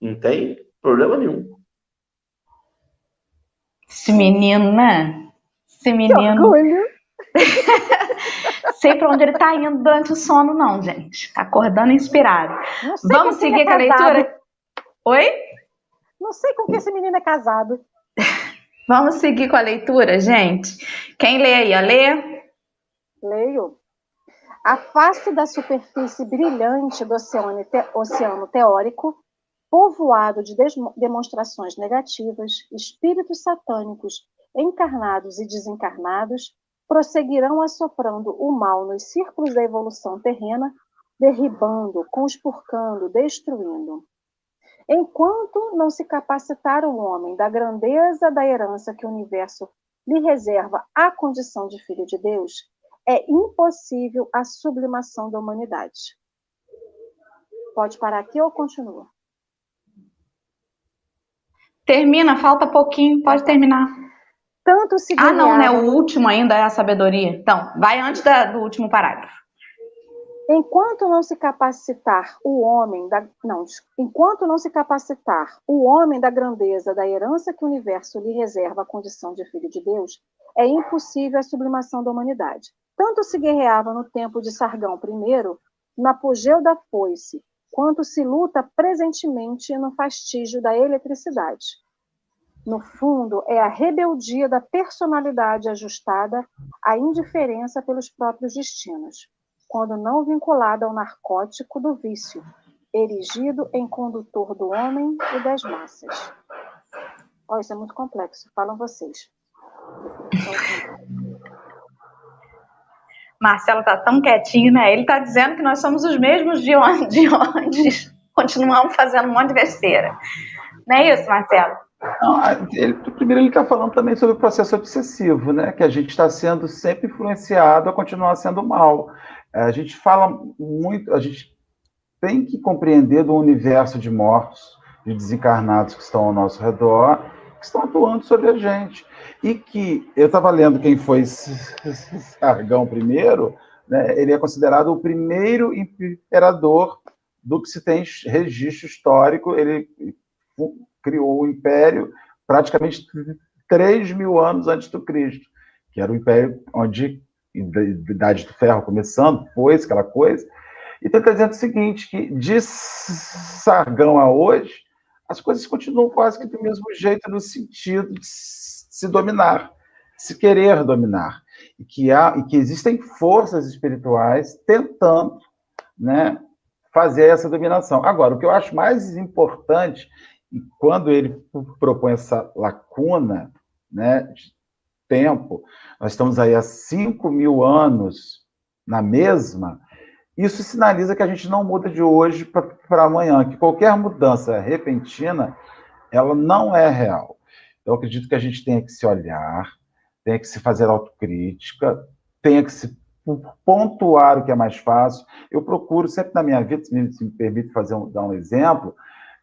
Não tem problema nenhum. Esse menino, né? Esse menino. Sei para onde ele está indo durante o sono, não, gente. Tá acordando inspirado. Vamos seguir é com a leitura? Oi? Não sei com que esse menino é casado. Vamos seguir com a leitura, gente? Quem lê aí? A lê? Leio. A face da superfície brilhante do oceano, te oceano teórico, povoado de demonstrações negativas, espíritos satânicos, encarnados e desencarnados, prosseguirão assoprando o mal nos círculos da evolução terrena, derribando, conspurcando, destruindo. Enquanto não se capacitar o homem da grandeza da herança que o universo lhe reserva à condição de filho de Deus, é impossível a sublimação da humanidade. Pode parar aqui ou continua? Termina, falta pouquinho, pode terminar. Tanto se Ah, não, né? O último ainda é a sabedoria. Então, vai antes da, do último parágrafo. Enquanto não se capacitar o homem da não, enquanto não se capacitar o homem da grandeza da herança que o universo lhe reserva a condição de filho de Deus, é impossível a sublimação da humanidade. Tanto se guerreava no tempo de Sargão I, no apogeu da foice, quanto se luta presentemente no fastígio da eletricidade. No fundo, é a rebeldia da personalidade ajustada à indiferença pelos próprios destinos, quando não vinculada ao narcótico do vício, erigido em condutor do homem e das massas. Oh, isso é muito complexo, falam vocês. Marcelo tá tão quietinho, né? Ele tá dizendo que nós somos os mesmos de onde, de onde continuamos fazendo um monte de besteira. Não é isso, Marcelo? Não, ele, primeiro ele está falando também sobre o processo obsessivo, né? Que a gente está sendo sempre influenciado a continuar sendo mal. É, a gente fala muito, a gente tem que compreender do universo de mortos, de desencarnados que estão ao nosso redor, que estão atuando sobre a gente e que eu estava lendo quem foi Sargão primeiro, né, ele é considerado o primeiro imperador do que se tem registro histórico. Ele criou o império praticamente 3 mil anos antes do Cristo, que era o império onde a Idade do Ferro começando, pois aquela coisa. Então está dizendo o seguinte, que de Sargão a hoje, as coisas continuam quase que do mesmo jeito no sentido de se dominar, se querer dominar. E que, há, e que existem forças espirituais tentando né, fazer essa dominação. Agora, o que eu acho mais importante, e quando ele propõe essa lacuna né, de tempo, nós estamos aí há 5 mil anos na mesma, isso sinaliza que a gente não muda de hoje para amanhã, que qualquer mudança repentina, ela não é real. Eu acredito que a gente tenha que se olhar, tenha que se fazer autocrítica, tenha que se pontuar o que é mais fácil. Eu procuro sempre na minha vida, se me, se me permite fazer um, dar um exemplo,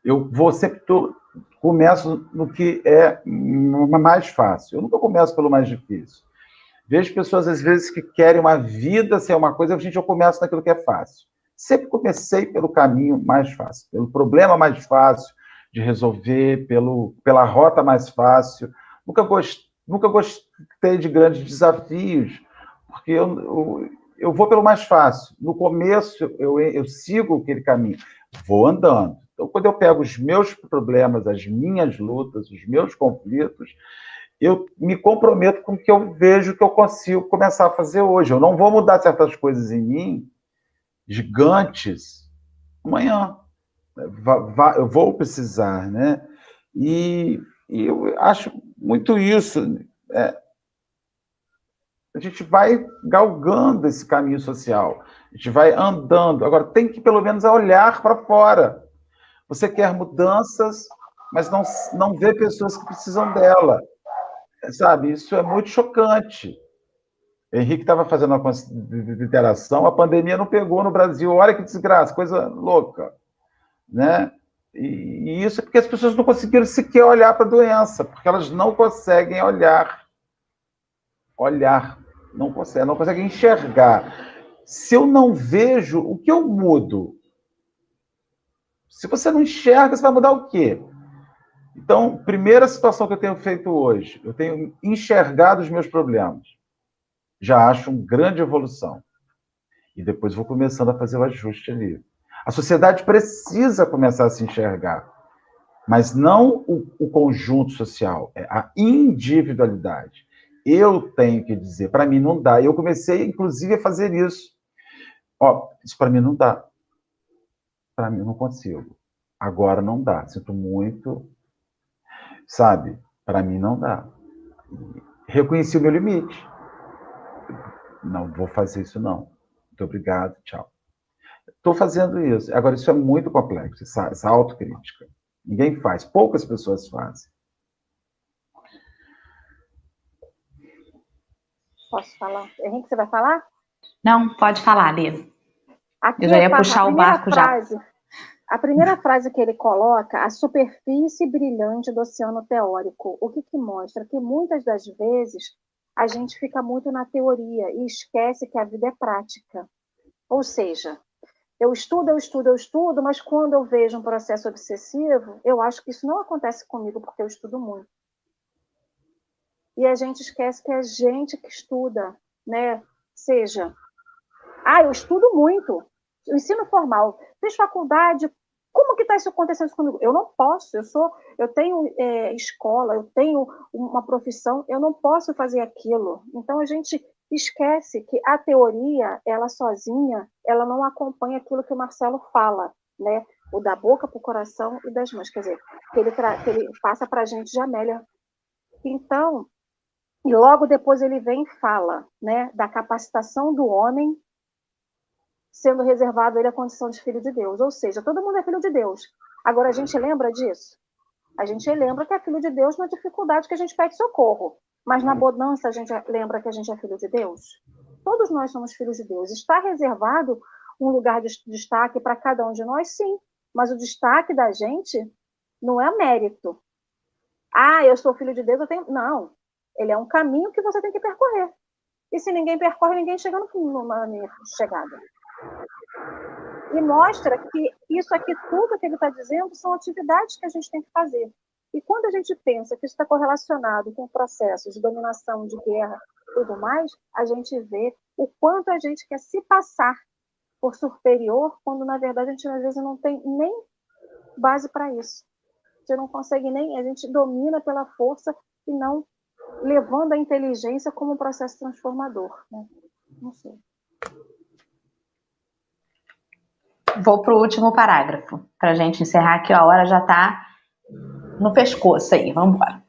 eu vou sempre tô, começo no que é mais fácil. Eu nunca começo pelo mais difícil. Vejo pessoas às vezes que querem uma vida ser uma coisa, a gente eu começo naquilo que é fácil. Sempre comecei pelo caminho mais fácil, pelo problema mais fácil, de resolver, pelo, pela rota mais fácil. Nunca, gost, nunca gostei de grandes desafios, porque eu, eu, eu vou pelo mais fácil. No começo, eu, eu sigo aquele caminho, vou andando. Então, quando eu pego os meus problemas, as minhas lutas, os meus conflitos, eu me comprometo com o que eu vejo que eu consigo começar a fazer hoje. Eu não vou mudar certas coisas em mim, gigantes, amanhã eu vou precisar, né? E, e eu acho muito isso. É, a gente vai galgando esse caminho social, a gente vai andando. Agora, tem que pelo menos olhar para fora. Você quer mudanças, mas não, não vê pessoas que precisam dela. sabe, isso é muito chocante. Henrique estava fazendo uma consideração, a pandemia não pegou no Brasil, olha que desgraça, coisa louca, né? E, isso é porque as pessoas não conseguiram sequer olhar para a doença, porque elas não conseguem olhar, olhar, não conseguem, não conseguem enxergar. Se eu não vejo, o que eu mudo? Se você não enxerga, você vai mudar o quê? Então, primeira situação que eu tenho feito hoje, eu tenho enxergado os meus problemas. Já acho uma grande evolução. E depois vou começando a fazer o ajuste ali. A sociedade precisa começar a se enxergar, mas não o, o conjunto social, é a individualidade. Eu tenho que dizer, para mim não dá. Eu comecei, inclusive, a fazer isso. Ó, isso para mim não dá. Para mim não consigo. Agora não dá. Sinto muito, sabe? Para mim não dá. Reconheci o meu limite. Não vou fazer isso não. Muito obrigado, tchau. Estou fazendo isso. Agora, isso é muito complexo, essa, essa autocrítica. Ninguém faz, poucas pessoas fazem. Posso falar? Henrique, você vai falar? Não, pode falar, Lê. Eu já ia puxar o barco frase, já. A primeira frase que ele coloca, a superfície brilhante do oceano teórico, o que, que mostra? Que muitas das vezes a gente fica muito na teoria e esquece que a vida é prática. Ou seja, eu estudo, eu estudo, eu estudo, mas quando eu vejo um processo obsessivo, eu acho que isso não acontece comigo porque eu estudo muito. E a gente esquece que é a gente que estuda, né? Seja, ah, eu estudo muito, ensino formal, fiz faculdade, como que está isso acontecendo comigo? Eu não posso, eu sou, eu tenho é, escola, eu tenho uma profissão, eu não posso fazer aquilo. Então a gente esquece que a teoria, ela sozinha, ela não acompanha aquilo que o Marcelo fala, né? O da boca para o coração e das mãos, quer dizer, que ele, que ele passa para a gente de Amélia. Então, e logo depois ele vem e fala, né, da capacitação do homem sendo reservado ele a condição de filho de Deus. Ou seja, todo mundo é filho de Deus. Agora a gente lembra disso? A gente lembra que é filho de Deus na dificuldade que a gente pede socorro. Mas na bonança a gente lembra que a gente é filho de Deus? Todos nós somos filhos de Deus. Está reservado um lugar de destaque para cada um de nós? Sim. Mas o destaque da gente não é mérito. Ah, eu sou filho de Deus, eu tenho. Não. Ele é um caminho que você tem que percorrer. E se ninguém percorre, ninguém chega no fim, na minha chegada. E mostra que isso aqui, tudo que ele está dizendo, são atividades que a gente tem que fazer. E quando a gente pensa que isso está correlacionado com processos de dominação, de guerra, tudo mais, a gente vê o quanto a gente quer se passar por superior, quando na verdade a gente às vezes não tem nem base para isso. A gente não consegue nem, a gente domina pela força e não levando a inteligência como um processo transformador. Né? Não sei. Vou para o último parágrafo, para a gente encerrar aqui, a hora já está no pescoço aí, vamos embora.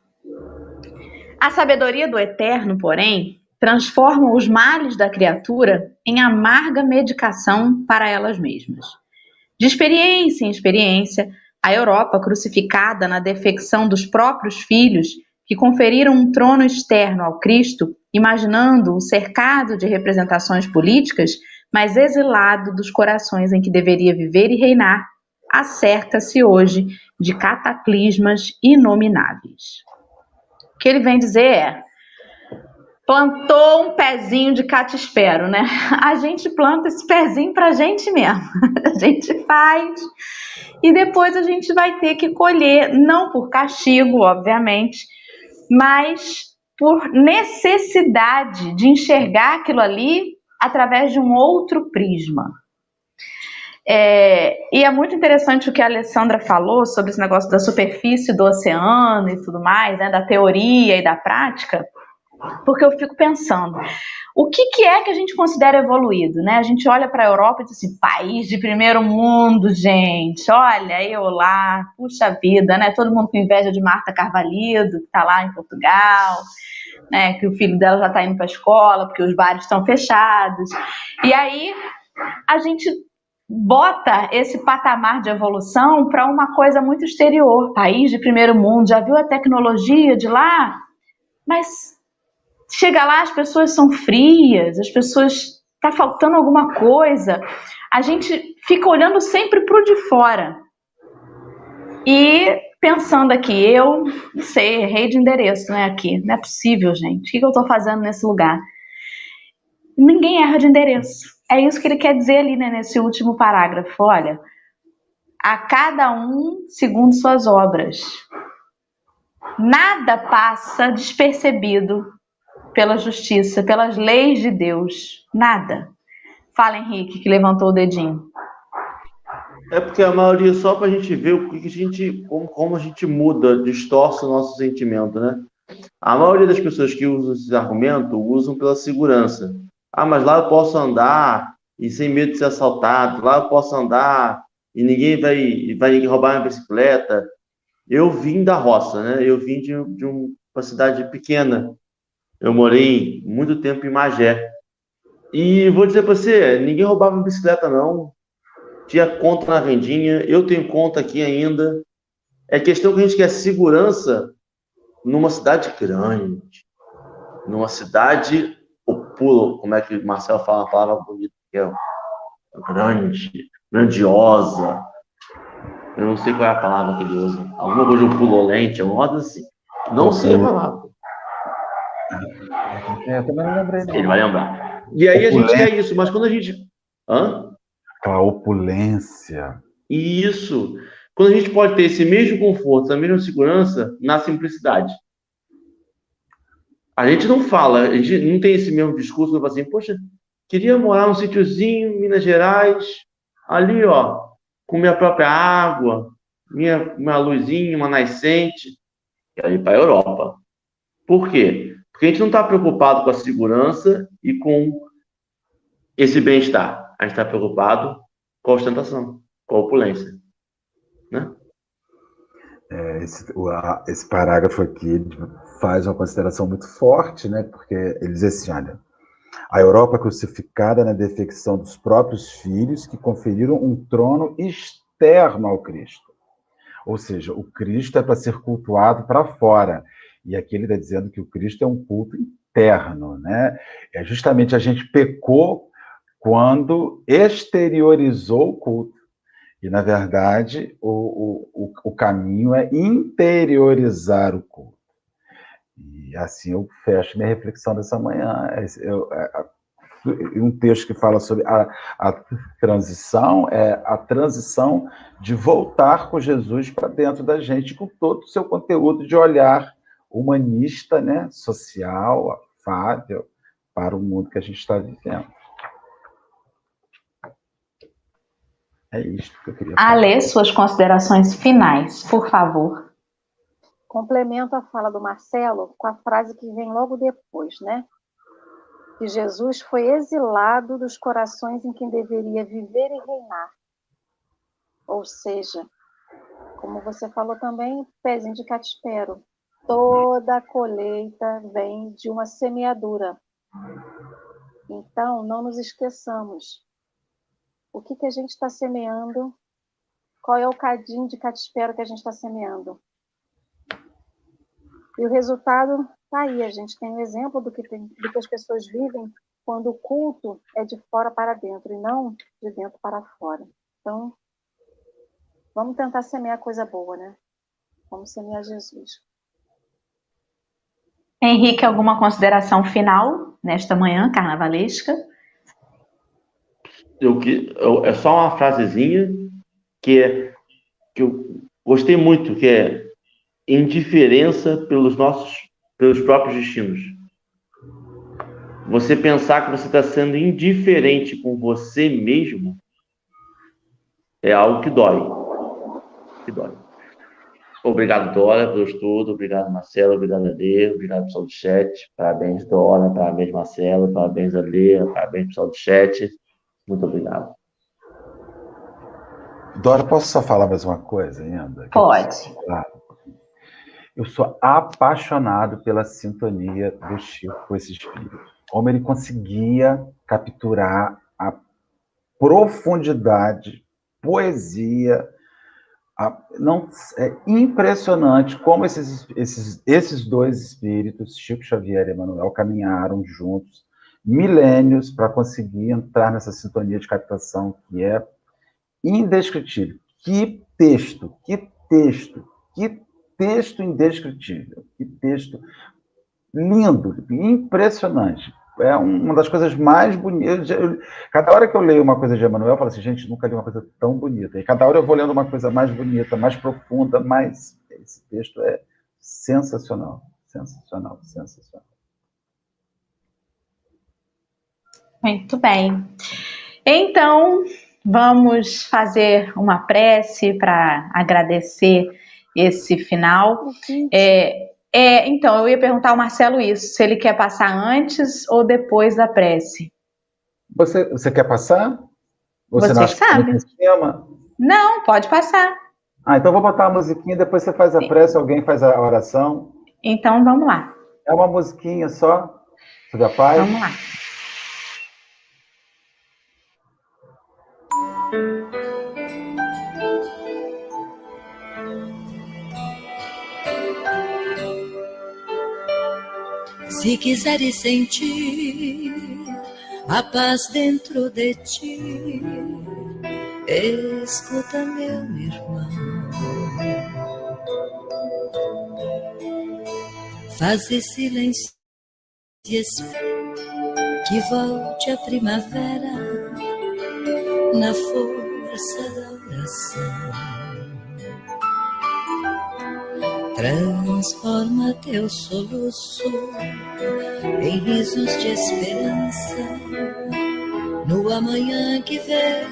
A sabedoria do eterno, porém, transforma os males da criatura em amarga medicação para elas mesmas. De experiência em experiência, a Europa, crucificada na defecção dos próprios filhos, que conferiram um trono externo ao Cristo, imaginando-o cercado de representações políticas, mas exilado dos corações em que deveria viver e reinar, acerta-se hoje de cataclismas inomináveis. O que ele vem dizer é: plantou um pezinho de catispero, né? A gente planta esse pezinho para a gente mesmo. A gente faz e depois a gente vai ter que colher, não por castigo, obviamente, mas por necessidade de enxergar aquilo ali através de um outro prisma. É, e é muito interessante o que a Alessandra falou sobre esse negócio da superfície do oceano e tudo mais, né, da teoria e da prática, porque eu fico pensando, o que, que é que a gente considera evoluído, né? A gente olha para a Europa e diz assim, país de primeiro mundo, gente, olha eu lá, puxa vida, né? Todo mundo com inveja de Marta Carvalho, que está lá em Portugal, né? Que o filho dela já está indo para a escola porque os bares estão fechados. E aí a gente bota esse patamar de evolução para uma coisa muito exterior, país de primeiro mundo, já viu a tecnologia de lá? Mas chega lá, as pessoas são frias, as pessoas. Tá faltando alguma coisa. A gente fica olhando sempre para o de fora. E pensando aqui, eu não sei, errei de endereço, né? Aqui. Não é possível, gente. O que eu estou fazendo nesse lugar? Ninguém erra de endereço. É isso que ele quer dizer ali, né, nesse último parágrafo. Olha, a cada um segundo suas obras. Nada passa despercebido pela justiça, pelas leis de Deus. Nada. Fala, Henrique, que levantou o dedinho. É porque a maioria, só para a gente ver o que a gente, como, como a gente muda, distorce o nosso sentimento, né? A maioria das pessoas que usam esse argumento usam pela segurança. Ah, mas lá eu posso andar e sem medo de ser assaltado, lá eu posso andar e ninguém vai, vai roubar minha bicicleta. Eu vim da roça, né? Eu vim de, de uma cidade pequena. Eu morei muito tempo em Magé. E vou dizer para você, ninguém roubava minha bicicleta, não. Tinha conta na vendinha, eu tenho conta aqui ainda. É questão que a gente quer segurança numa cidade grande, numa cidade pulo, como é que o Marcelo fala uma palavra bonita, que é grande, grandiosa. Eu não sei qual é a palavra que ele usa. Alguma coisa um pulolente, alguma coisa assim. Não sei a palavra. É, eu também não lembrei. Ele vai lembrar. E aí a gente quer isso, mas quando a gente. Hã? Aquela opulência. Isso. Quando a gente pode ter esse mesmo conforto, essa mesma segurança na simplicidade. A gente não fala, a gente não tem esse mesmo discurso, fala assim, poxa, queria morar num sítiozinho, Minas Gerais, ali, ó, com minha própria água, minha, minha luzinha, uma nascente, e aí para a Europa. Por quê? Porque a gente não está preocupado com a segurança e com esse bem-estar. A gente está preocupado com a ostentação, com a opulência. Né? É, esse, o, a, esse parágrafo aqui faz uma consideração muito forte, né? Porque ele diz assim, olha, a Europa crucificada na defecção dos próprios filhos que conferiram um trono externo ao Cristo. Ou seja, o Cristo é para ser cultuado para fora. E aqui ele está dizendo que o Cristo é um culto interno, né? É justamente a gente pecou quando exteriorizou o culto. E, na verdade, o, o, o caminho é interiorizar o culto. E assim eu fecho minha reflexão dessa manhã. Eu, é, um texto que fala sobre a, a, transição, é a transição de voltar com Jesus para dentro da gente, com todo o seu conteúdo de olhar humanista, né, social, afável, para o mundo que a gente está vivendo. É isso que eu queria falar. Ale, suas considerações finais, por favor. Complemento a fala do Marcelo com a frase que vem logo depois, né? Que Jesus foi exilado dos corações em quem deveria viver e reinar. Ou seja, como você falou também, pezinho de catispero. Toda colheita vem de uma semeadura. Então, não nos esqueçamos o que, que a gente está semeando, qual é o cadinho de catispero que a gente está semeando. E o resultado está aí, a gente tem um exemplo do que, tem, do que as pessoas vivem quando o culto é de fora para dentro e não de dentro para fora. Então, vamos tentar semear coisa boa, né? Vamos semear Jesus. Henrique, alguma consideração final nesta manhã carnavalesca? eu, eu, é só uma frasezinha que, é, que eu gostei muito, que é indiferença pelos nossos, pelos próprios destinos. Você pensar que você está sendo indiferente com você mesmo é algo que dói. Que dói. Obrigado, Dora, pelo estudo. Obrigado, Marcelo. Obrigado, Alê. Obrigado, pessoal do chat. Parabéns, Dora. Parabéns, Marcelo. Parabéns, Alê. Parabéns, pessoal do chat. Muito obrigado. Dora, posso só falar mais uma coisa ainda? Pode. Eu sou apaixonado pela sintonia do Chico com esse espírito. Como ele conseguia capturar a profundidade, poesia, não, é impressionante como esses, esses, esses dois espíritos, Chico Xavier e Emmanuel, caminharam juntos milênios para conseguir entrar nessa sintonia de captação que é indescritível. Que texto, que texto, que texto indescritível, que texto lindo, impressionante. É uma das coisas mais bonitas. Cada hora que eu leio uma coisa de Emmanuel, eu falo assim, gente, nunca li uma coisa tão bonita. E cada hora eu vou lendo uma coisa mais bonita, mais profunda, mais. Esse texto é sensacional, sensacional, sensacional. Muito bem. Então, vamos fazer uma prece para agradecer esse final. É, é, então, eu ia perguntar ao Marcelo isso, se ele quer passar antes ou depois da prece. Você, você quer passar? Você, você sabe. Não, pode passar. Ah, então vou botar uma musiquinha, depois você faz a Sim. prece, alguém faz a oração. Então vamos lá. É uma musiquinha só, da paz. Vamos lá. Se quiseres sentir a paz dentro de ti, escuta, meu irmão. Faze silêncio e espera que volte a primavera na força da oração. Transforma teu soluço em risos de esperança no amanhã que vem.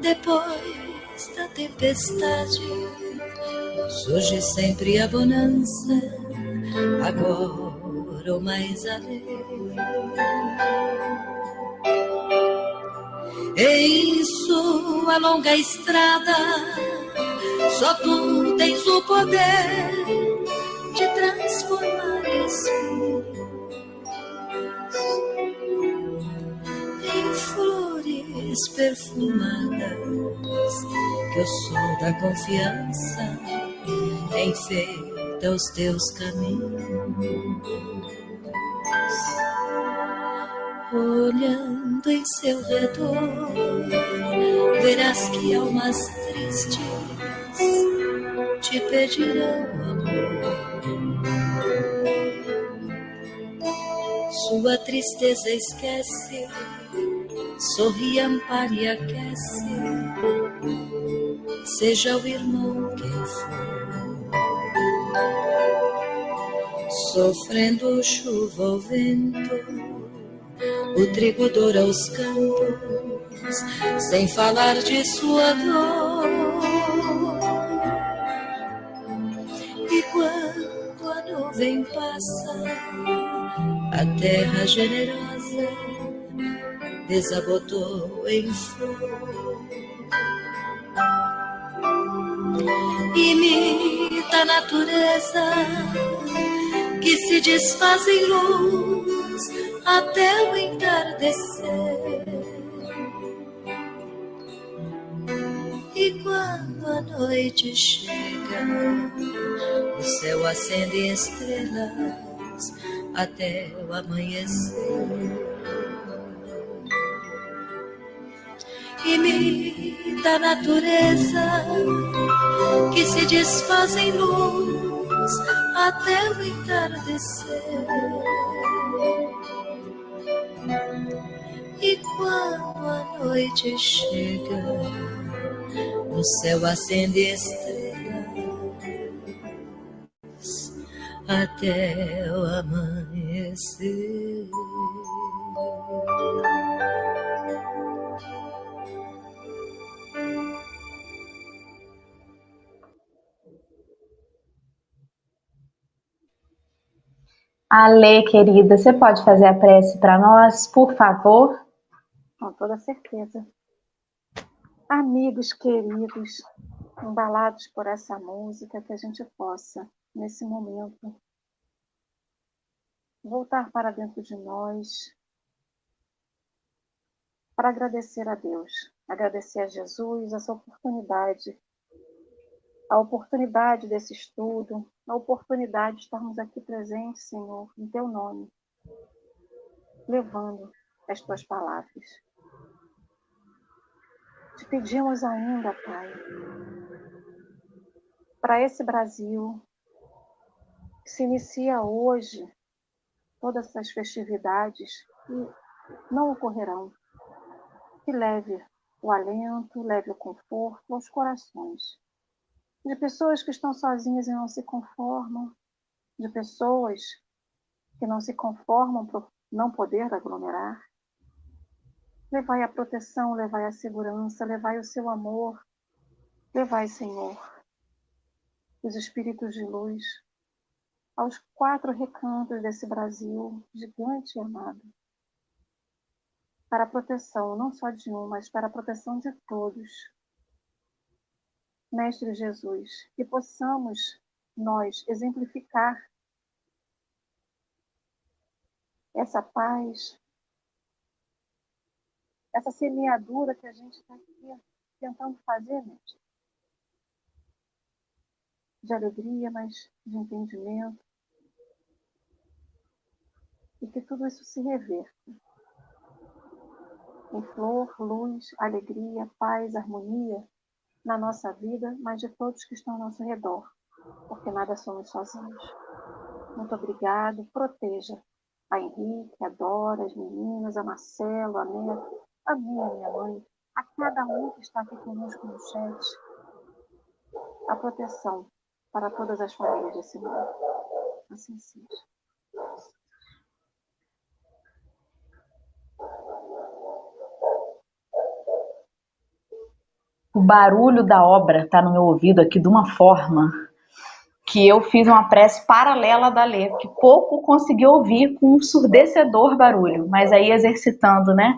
Depois da tempestade surge sempre a bonança, agora o mais além. Em sua longa estrada, só tu tens o poder de transformar espíritos em flores perfumadas que o sol da confiança enfeita os teus caminhos olhando em seu redor, verás que almas tristes te pedirão amor. Sua tristeza esquece, sorri, ampara e aquece, seja o irmão quem for. Sofrendo chuva ou vento, o trigo doura os campos, sem falar de sua dor. E quando a nuvem passa, a terra generosa desabotou em flor. Imita a natureza que se desfaz em luz até o entardecer. E quando a noite chega, o céu acende estrelas até o amanhecer. Imita a natureza que se desfaz em luz até o entardecer. E quando a noite chega, o céu acende estrelas até o amanhecer. Ale, querida, você pode fazer a prece para nós, por favor? Com toda certeza. Amigos queridos, embalados por essa música, que a gente possa, nesse momento, voltar para dentro de nós, para agradecer a Deus, agradecer a Jesus essa oportunidade, a oportunidade desse estudo, a oportunidade de estarmos aqui presentes, Senhor, em Teu nome, levando as Tuas palavras. Te pedimos ainda, Pai, para esse Brasil que se inicia hoje, todas essas festividades que não ocorrerão, que leve o alento, leve o conforto aos corações de pessoas que estão sozinhas e não se conformam, de pessoas que não se conformam por não poder aglomerar. Levai a proteção, levai a segurança, levai o seu amor, levai, Senhor, os espíritos de luz aos quatro recantos desse Brasil gigante e amado para a proteção não só de um, mas para a proteção de todos. Mestre Jesus, que possamos nós exemplificar essa paz, essa semeadura que a gente está aqui tentando fazer, mestre. De alegria, mas de entendimento. E que tudo isso se reverta em flor, luz, alegria, paz, harmonia na nossa vida, mas de todos que estão ao nosso redor, porque nada somos sozinhos. Muito obrigado, proteja a Henrique, a Dora, as meninas, a Marcelo, a Neto, a minha, minha mãe, a cada um que está aqui conosco no chat. A proteção para todas as famílias desse mundo. Assim seja. O barulho da obra está no meu ouvido aqui de uma forma que eu fiz uma prece paralela da Lê, que pouco consegui ouvir com um surdecedor barulho, mas aí exercitando, né?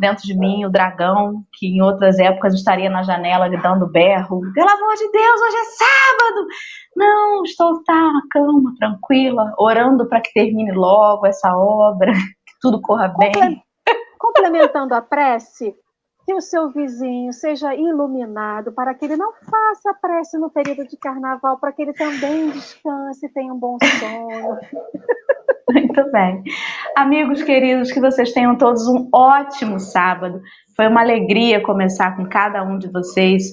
Dentro de mim, o dragão, que em outras épocas estaria na janela dando berro. Pelo amor de Deus, hoje é sábado! Não, estou tá na cama, tranquila, orando para que termine logo essa obra, que tudo corra bem. Complementando a prece, que o seu vizinho seja iluminado, para que ele não faça prece no período de carnaval, para que ele também descanse e tenha um bom sono. Muito bem. Amigos queridos, que vocês tenham todos um ótimo sábado. Foi uma alegria começar com cada um de vocês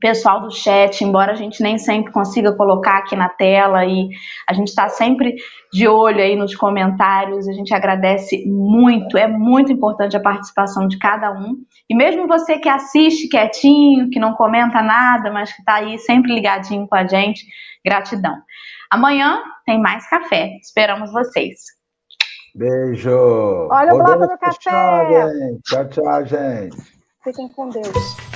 pessoal do chat, embora a gente nem sempre consiga colocar aqui na tela e a gente está sempre de olho aí nos comentários, a gente agradece muito, é muito importante a participação de cada um. E mesmo você que assiste quietinho, que não comenta nada, mas que está aí sempre ligadinho com a gente, gratidão. Amanhã tem mais café, esperamos vocês. Beijo! Olha o bloco do café! Tchau, tchau, gente! Fiquem com Deus.